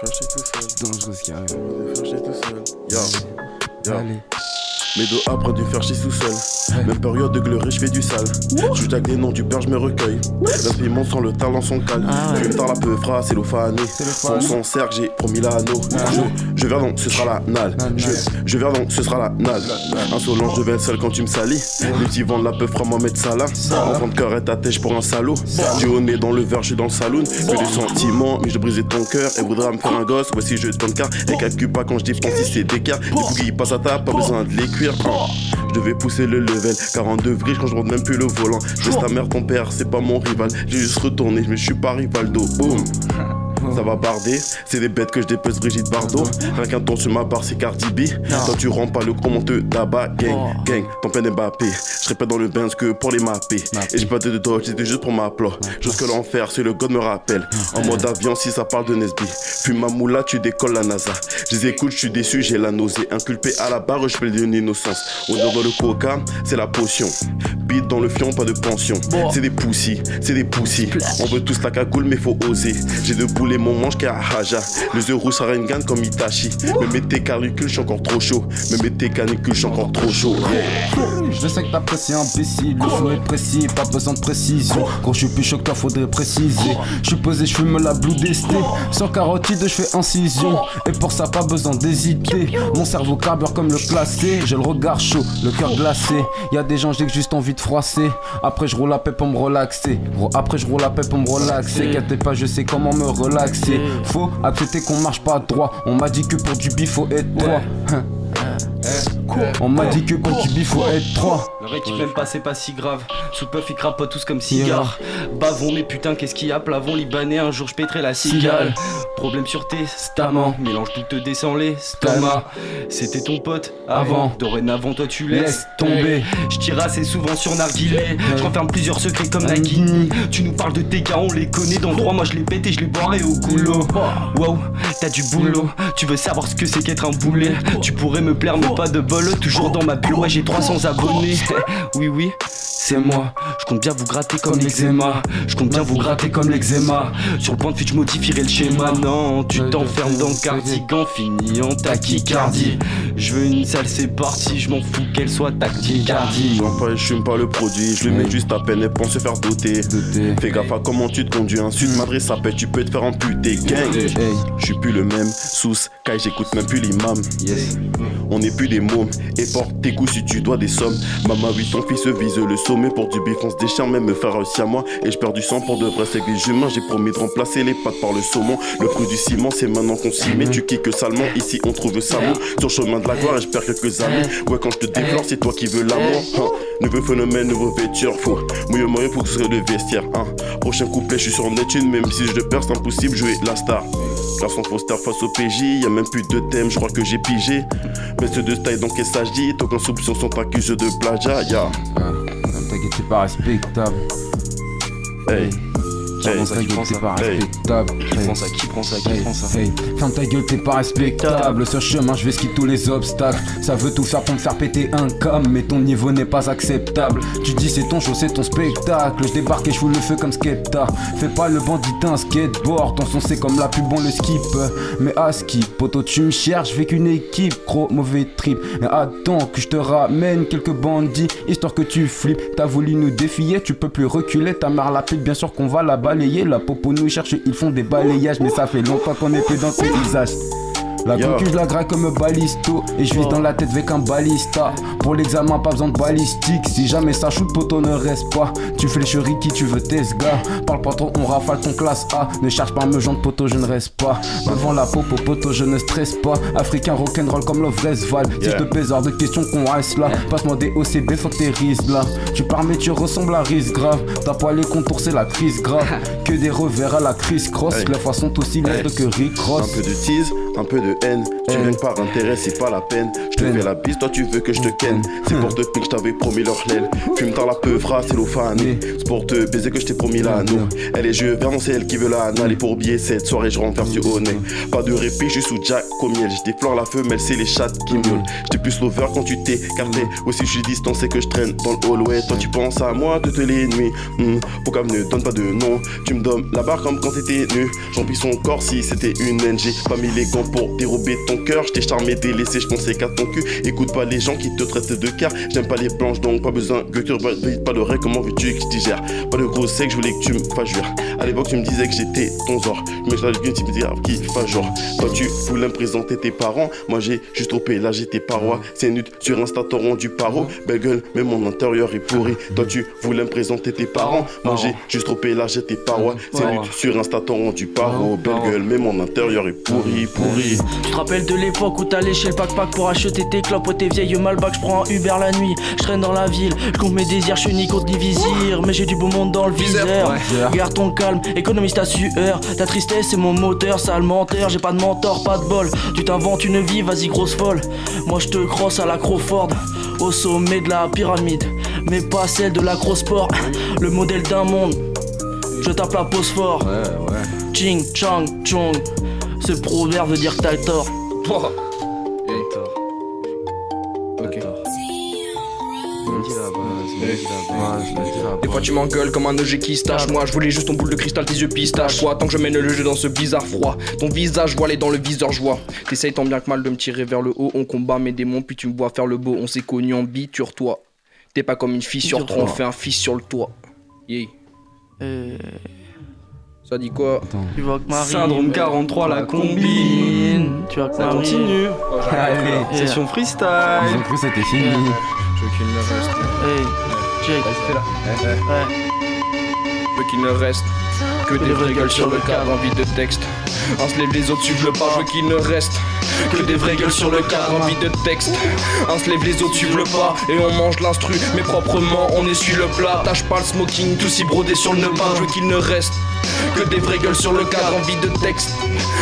Faire chier tout seul. Ce qui arrive. On est faire chier tout seul. Yo, yo. Allez. Mes dos après du faire chier tout seul. Même période de gloire, je fais du sale. Je suis des noms du père, je me recueille. L'instrument sans le talent, son calme. Je tard la peu phrase, c'est l'ophané. Son son cercle, j'ai promis l'anneau. Je, je viens donc, ce sera la nalle. Je, je viens donc, ce sera la nalle. Insolent, je vais être seul quand tu me salis. Les petits vendent la peu fera Mohamed Salah. Enfant de cœur et ta tèche pour un salaud. Du haut nez dans le verre, je suis dans le saloon. Que des sentiments, mais je brisais ton cœur. Et voudra me faire un gosse. Voici je donne car. Et calcule pas quand je dépense si c'est des cartes. Des bougies passent à table, pas besoin de les Oh. Je devais pousser le level, 42 vrilles quand je rentre même plus le volant. Je ta mère, ton père, c'est pas mon rival. J'ai juste retourné, mais je suis pas Rivaldo. Boum. Ça va barder, c'est des bêtes que je dépèse Brigitte Bardot. Rien qu'un ton sur ma barre, c'est Cardi B. Toi, tu rends pas le gros monteux d'abat, gang, gang. Ton peine Mbappé. Je répète dans le Benz que pour les mapper. Et j'ai pas de dodge, c'était juste pour ma plat. Jusque l'enfer, c'est le god me rappelle. En mode avion, si ça parle de Nesby. Fume ma moula, tu décolles la NASA. Je les écoute, je suis déçu, j'ai la nausée. Inculpé à la barre, je fais une innocence. Odeur dans le coca, c'est la potion. Beat dans le fion, pas de pension. C'est des poussis, c'est des poussis. On veut tous la cagoule, mais faut oser. J'ai de mon manche qui a Haja. Les yeux rouges, ça Rengan comme Itachi. Me mettez canicule, je suis encore trop chaud. Me mettez canicule, je suis encore trop chaud. Je sais que t'apprécies imbécile, le flow est précis, pas besoin de précision. Quand je suis plus chaud faudrait préciser. Je suis posé, je fume la blue desté. Sans carotide, je fais incision. Et pour ça, pas besoin d'hésiter. Mon cerveau carbure comme le classé. J'ai le regard chaud, le cœur glacé. Y a des gens, j'ai juste envie vite froissé. Après, je roule la paix pour me relaxer. Après, je roule la paix pour me relaxer. Qu'inquiète pas, je sais comment me relaxer. Faut accepter qu'on marche pas droit. On m'a dit que pour du bif, faut être droit. Hein. On m'a dit que pour du bif, faut être trois. Leur équipe même pas, c'est pas si grave. Sous puff, ils crapotent tous comme cigares. Bavons, mais putain, qu'est-ce qu'il y a Plavons, libanais, un jour je péterai la cigale. Problème sur testament, mélange tout te descend l'estomac. C'était ton pote avant, dorénavant, toi tu laisses tomber. Je tire assez souvent sur Narguilé. Je renferme plusieurs secrets comme Nagini. Tu nous parles de tes gars, on les connaît dans le droit. Moi je les pète et je les boirai au goulot. Wow, t'as du boulot. Tu veux savoir ce que c'est qu'être un boulet. Tu pourrais me plaire, mais pas de bol. Toujours dans ma bulle, ouais, j'ai 300 abonnés. Oui, oui, c'est moi. Je compte bien vous gratter comme l'eczéma. Je compte bien vous gratter comme l'eczéma. Sur le point de fuite, je modifierai le schéma. Non, tu t'enfermes dans le cardigan, fini en tachycardie. Je veux une salle, c'est parti. Je m'en fous qu'elle soit tachycardie. Non pas, je fume pas le produit, je le mets juste à peine et pense se faire doter. Fais gaffe à comment tu te conduis, un sud Madrid ça pète, tu peux te faire amputer. Gang, je suis plus le même, sous Kai, j'écoute même plus l'imam. On n'est plus des mômes, et porte tes coups si tu dois des sommes. Maman, oui, ton fils vise le sommet pour du bif, on se déchire, même me faire aussi à moi. Et je perds du sang pour de vrais c'est des humains. J'ai promis de remplacer les pattes par le saumon. Le prix du ciment, c'est maintenant qu'on s'y met. Tu kicks salement, ici on trouve ça bon. Sur chemin de la gloire, et je perds quelques amis. Ouais, quand je te déplore, c'est toi qui veux l'amour. Hein. Nouveau phénomène, nouveau vêture, faut mouiller moyen pour que ce soit le vestiaire. Hein. Prochain couplet, je suis sur Neptune, même si je le perds, c'est impossible, jouer la star. Garçon Foster face au PJ, y a même plus de thème, je crois que j'ai pigé. Mais ce de style, donc qu'est-ce que ça dit Aucun soupçon sont accusés de plagiat, ya. T'inquiète, c'est pas respectable. Hey. Ferme ta gueule, t'es pas respectable. Qui prend ça Qui prend ça Qui prend ça ferme ta gueule, t'es pas respectable. Sur chemin, je vais skier tous les obstacles. Ça veut tout faire pour me faire péter un cam, mais ton niveau n'est pas acceptable. Tu dis c'est ton show, c'est ton spectacle. Je débarque et je fous le feu comme Skepta. Fais pas le bandit, t'as un skateboard. Ton son c'est comme la pub, on le skip. Mais à skip, poto, tu me cherches, je vais qu'une équipe. Gros mauvais trip. Mais attends que je te ramène quelques bandits, histoire que tu flippes. T'as voulu nous défier, tu peux plus reculer. Ta mère la pute, bien sûr qu'on va la balayer. La popo nous cherche, ils font des balayages. Mais ça fait longtemps qu'on est plus dans tes visages. La concu, je la graille comme un balisto. Et je vise dans la tête avec un balista. Pour l'examen, pas besoin de balistique. Si jamais ça shoot, poteau ne reste pas. Tu flécheries qui tu veux, tes gars. Parle pas trop, on rafale ton classe A. Ne cherche pas à me joindre, poteau, je ne reste pas. Devant la popo, poteau, je ne stresse pas. Africain rock'n'roll comme le Val. Si je te pèse hors de question qu'on reste là. Passe-moi des OCB, faut que t'es risques là. Tu pars, mais tu ressembles à Riz grave. T'as pas les contours, c'est la crise grave. Que des revers à la crise cross. Fois sont aussi lettres que Rick Ross. Un peu de tease, un peu de haine. Tu viens par intérêt, c'est pas la peine. Je te fais la bise, toi tu veux que je te ken. C'est pour te pique, je t'avais promis leur l'aile. Fume dans la peuvra, c'est l'ophane. C'est pour te baiser que je t'ai promis l'anneau. Elle est jeu vert, non, c'est elle qui veut la Aller pour oublier cette soirée, je renferme sur au nez. Pas de répit, je suis sous Jack au miel. Je déflore la femelle, c'est les chattes qui miaulent. J'étais plus lover quand tu t'es écarté. Aussi, je suis distancé que je traîne dans le hallway. Toi, tu penses à moi toutes les nuits. Hmm, Pourquoi me donne pas de nom? Tu me donnes la barre comme quand t'étais nu. J'emplis son corps si c'était une. J'ai pas mis les gants pour dérober ton cœur. J't'ai charmé, délaissé, je pensais qu'à ton cul. Écoute pas les gens qui te traitent de car. J'aime pas les blanches donc pas besoin que tu pas le ré. Comment veux-tu que je digère Pas de gros sec, je voulais que tu me fasses jouir. À l'époque, tu me disais que j'étais ton. Mais je l'ai tu me disais qui fait genre. Toi, tu voulais me présenter tes parents. Moi, j'ai juste trop j'ai tes parois. C'est nut sur Insta, t'as rendu paro. Belle gueule, mais mon intérieur est pourri. Toi, tu voulais me présenter tes parents. Moi, j'ai juste trop j'ai tes parois. C'est nut sur Insta, t'as rendu paro. Belle gueule, mais mon intérieur est pourri, pourri. Tu te rappelles de l'époque où t'allais chez le pack-pack pour acheter tes clopes ou tes vieilles Malbac? Je prends un Uber la nuit, je traîne dans la ville Je compte mes désirs, je suis ni contre ni Mais j'ai du beau monde dans le viseur Garde ton calme, économise ta sueur. Ta tristesse c'est mon moteur, sale menteur. J'ai pas de mentor, pas de bol. Tu t'inventes une vie, vas-y grosse folle. Moi je te crosse à la Crawford Au sommet de la pyramide. Mais pas celle de la grosse sport Le modèle d'un monde. Je tape la pose fort. Ching, chang, chong. Ce proverbe veut dire que t'as tort Des fois tu m'engueules comme un EG qui se tâche Moi je voulais juste ton boule de cristal, tes yeux pistache Quoi, tant que je mène le jeu dans ce bizarre froid. Ton visage voilé dans le viseur je vois. T'essayes tant bien que mal de me tirer vers le haut. On combat mes démons puis tu me vois faire le beau. On s'est connus en biture-toi T'es pas comme une fille sur trois, on fait un fils sur le toit. Yeah Ça dit quoi? Tu vois que Marie Syndrome 43 la combine. Tu vois que Ça Marie- continue. Allez. Session freestyle. Cru que c'était fini. J'ai aucune meuf, reste. Hey. Check. Ouais. veux qu'il ne reste que des gueules sur le cadre envie de texte. On se lève les autres suivent le pas, je veux qu'il ne reste que des vraies gueules sur le cadre envie de texte. On se lève les autres suivent le pas et on mange l'instru, mais proprement on essuie le plat. Tâche pas le smoking, tout si brodé sur le nœud je veux qu'il ne reste que des vraies gueules sur le cadre envie de texte.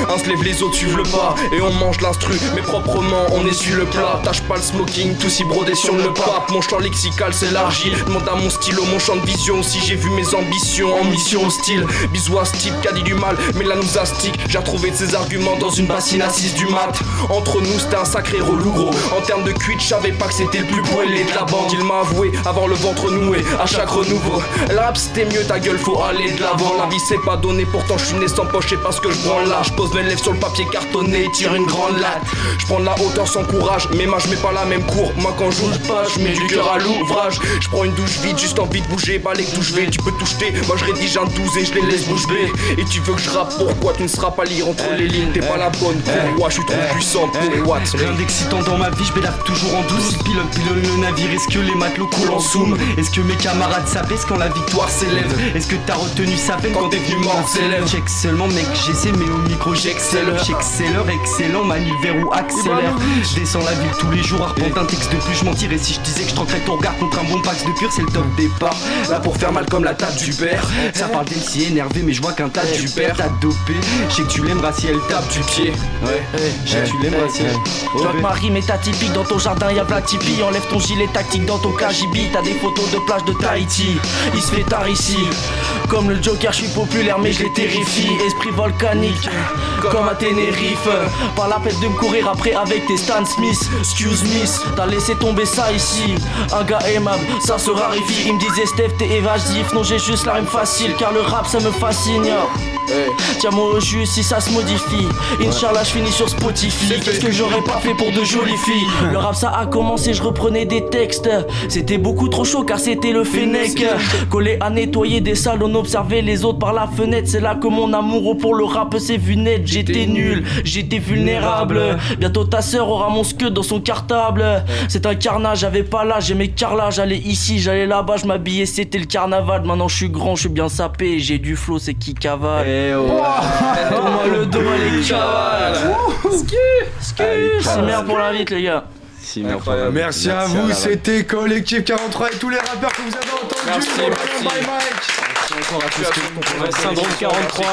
On se lève les autres suivent le pas et on mange l'instru, mais proprement on essuie le plat. Tâche pas le smoking, tout si brodé sur le pape. Mon champ lexical s'élargit, demande à mon stylo, mon champ de vision. Si j'ai vu mes ambitions en mission hostile, bisous à ce type qui a dit du mal, mais là nous astique. J'ai retrouvé ses arguments dans une bassine assise du mat. Entre nous, c'était un sacré relou gros. En termes de cuite, je savais pas que c'était le plus poêlé de la bande. Il m'a avoué avant le ventre noué, à chaque renouveau. Le rap c'était mieux, ta gueule, faut aller de l'avant. La vie c'est pas donné, pourtant je suis né sans poche, et parce que je branle là. Je pose mes lèvres sur le papier cartonné, tire une grande latte. Je prends la hauteur sans courage, mais moi je mets pas la même cour. Moi quand joue pas, je mets du cœur à l'ouvrage. Je prends une douche vide, juste envie de bouger, balai d'où je vais. Tu peux tout jeter, moi je rédige un 12 et je les laisse bée. Et tu veux que je rappe, pourquoi tu ne seras pas lire entre les lignes. T'es pas la bonne pour moi, je suis trop puissant pour what Rien d'excitant dans ma vie, je toujours en douce. Il pilote, pilote le navire, est-ce que les matelots coulent en zoom? Est-ce que mes camarades s'abaissent quand la victoire s'élève? Est-ce que t'as retenu sa peine quand t'es venu mordre ses lèvres J'excelle mec, j'essaie, mais au micro j'excelle. J'excelleur, excellent, manivère ou accélère. Je descends la ville tous les jours, arpente un texte de plus, je mentirais. Si je disais que je tranquerais ton regard contre un bon pax de pur, c'est le top départ. Là pour faire mal comme la table du père. Ça parle d'MC énervé, mais je vois qu'un tas du père t'a dopé. Je sais que tu l'aimeras si elle tape du pied. Ouais, je sais que tu l'aimeras si elle. Toi que ma rime est atypique dans ton jardin y'a Vlad Tipeee Enlève ton gilet tactique dans ton KGB T'as des photos de plage de Tahiti. Il se fait tard ici. Comme le Joker je suis populaire mais je les terrifie. Esprit volcanique Comme à Tenerife. Pas la peine de me courir après avec tes Stan Smith. Excuse me T'as laissé tomber ça ici. Un gars aimable ça se raréfie. Il me disait Steph t'es évasif. Non j'ai juste la rime facile car le rap ça me fascine yo. Tiens-moi au si ça se modifie. Inch'Allah, je finis sur Spotify. Qu'est-ce que j'aurais pas fait pour de jolies filles? Le rap, ça a commencé, je reprenais des textes. C'était beaucoup trop chaud car c'était le Fennec. Collé à nettoyer des salles, on observait les autres par la fenêtre. C'est là que mon amour pour le rap s'est vu net. J'étais nul, j'étais vulnérable. Bientôt ta sœur aura mon skate dans son cartable. C'est un carnage, j'avais pas là, j'aimais carrelage. J'allais ici, j'allais là-bas, je m'habillais, c'était le carnaval. Maintenant, je suis grand, je suis bien sapé. J'ai du flow, c'est qui cavale. Donne-moi le dos, les cavales. C'est merde pour l'invite, les gars. Merci à vous, c'était Collectif 43 et tous les rappeurs que vous avez entendus. Merci, merci. Bye Mike. Syndrome 43.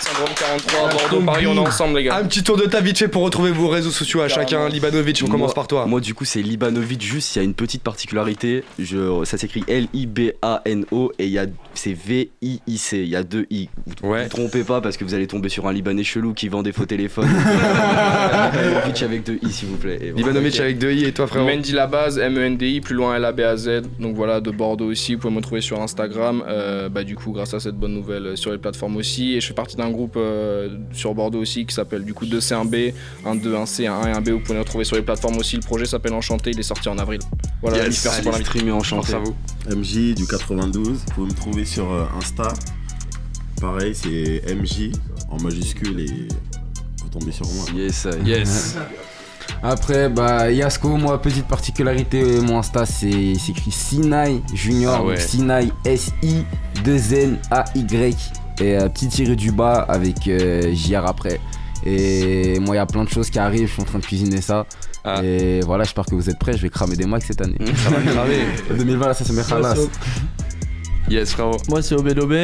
Syndrome 43, Bordeaux, Paris, on est ensemble, les gars. Un petit tour de ta vite fait pour retrouver vos réseaux sociaux à chacun. Libanovic, on commence par toi. Moi, du coup, c'est Libanovic. Juste, il y a une petite particularité. Je, ça s'écrit L-I-B-A-N-O et il y a, c'est V-I-I-C. Il y a deux I. Vous ne vous trompez pas parce que vous allez tomber sur un Libanais chelou qui vend des faux téléphones. Libanovic avec deux I, s'il vous plaît. Et. Libanovic avec deux I et toi, frérot Mendy la base, M-E-N-D-I, plus loin L-A-B-A-Z. Donc voilà, de Bordeaux aussi. Vous pouvez me trouver sur Instagram. Euh, bah, du coup, grâce à cette bonne nouvelle, euh, sur les plateformes aussi. Et je fais partie d'un groupe euh, sur Bordeaux aussi qui s'appelle du coup 2C1B, un 2, un C, un 1 et un B. Vous pouvez le retrouver sur les plateformes aussi. Le projet s'appelle Enchanté, il est sorti en avril. Voilà, Yes. merci pour Allez, l'invitation. streamer Enchanté. À vous. MJ du 92, vous pouvez me trouver sur euh, Insta. Pareil, c'est MJ en majuscule et vous tombez sur moi. Yes, Yes. Après, bah, Yasko, moi, petite particularité, mon Insta, c'est c'est écrit Sinai Junior, Ah ouais. Sinai S-I-2-N-A-Y. Et euh, petit tiré du bas avec euh, JR après. Et moi, il y a plein de choses qui arrivent, je suis en train de cuisiner ça. Et voilà, j'espère que vous êtes prêts, je vais cramer des max cette année. Ça va cramer. 2020, là, ça se met khalas. Yes, frérot. Moi c'est OBDOB,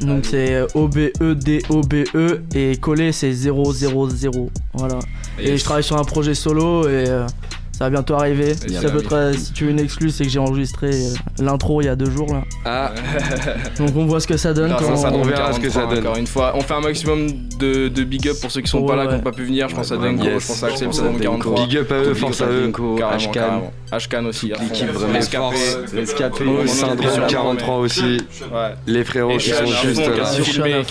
donc c'est euh, O-B-E-D-O-B-E E, et collé c'est 000. Voilà. Et je travaille sur un projet solo et euh, ça va bientôt arriver. Si, Yes. ça peut te- si tu veux une exclue, c'est que j'ai enregistré euh, l'intro il y a deux jours là. Ah. Donc on voit ce que ça donne. On verra ce que ça 43, donne. Encore une fois, on fait un maximum de, de big up pour ceux qui sont pas Ouais, là, qui n'ont pas pu venir. Je pense à Denko, Yes. je pense à Axel, Je pense à Syndrome Denko. 43. Big up à eux, force à eux. Ashkan. aussi. L'équipe vraiment est Syndrome sur la 43 aussi. Les frérots qui sont juste là.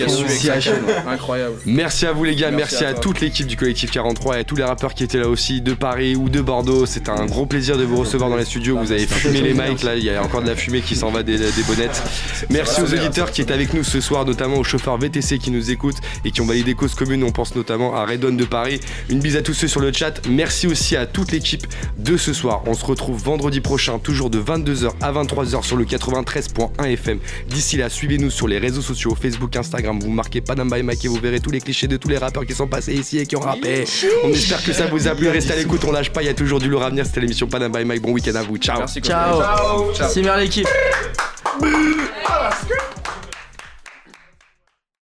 Incroyable. Merci à vous les gars, merci, à toute l'équipe du collectif 43 et à tous les rappeurs qui étaient là aussi de Paris ou de Bordeaux. Bordeaux. C'est un gros plaisir de vous recevoir dans les studios. Vous avez fumé les mics là, il y a encore de la fumée qui s'en va des, des bonnettes. Merci aux auditeurs qui étaient avec nous ce soir, notamment aux chauffeurs VTC qui nous écoutent et qui ont validé cause commune. On pense notamment à Redon de Paris. Une bise à tous ceux sur le chat. Merci aussi à toute l'équipe de ce soir. On se retrouve vendredi prochain, toujours de 22h à 23h sur le 93.1 FM. D'ici là, suivez-nous sur les réseaux sociaux, Facebook, Instagram. Vous marquez Panam by et vous verrez tous les clichés de tous les rappeurs qui sont passés ici et qui ont rappé. On espère que ça vous a plu. Restez à l'écoute, on lâche pas. Il y a toujours du lourd à venir. C'était l'émission Panam by Mike. Bon week-end à vous. Ciao. Ciao. C'est bien l'équipe.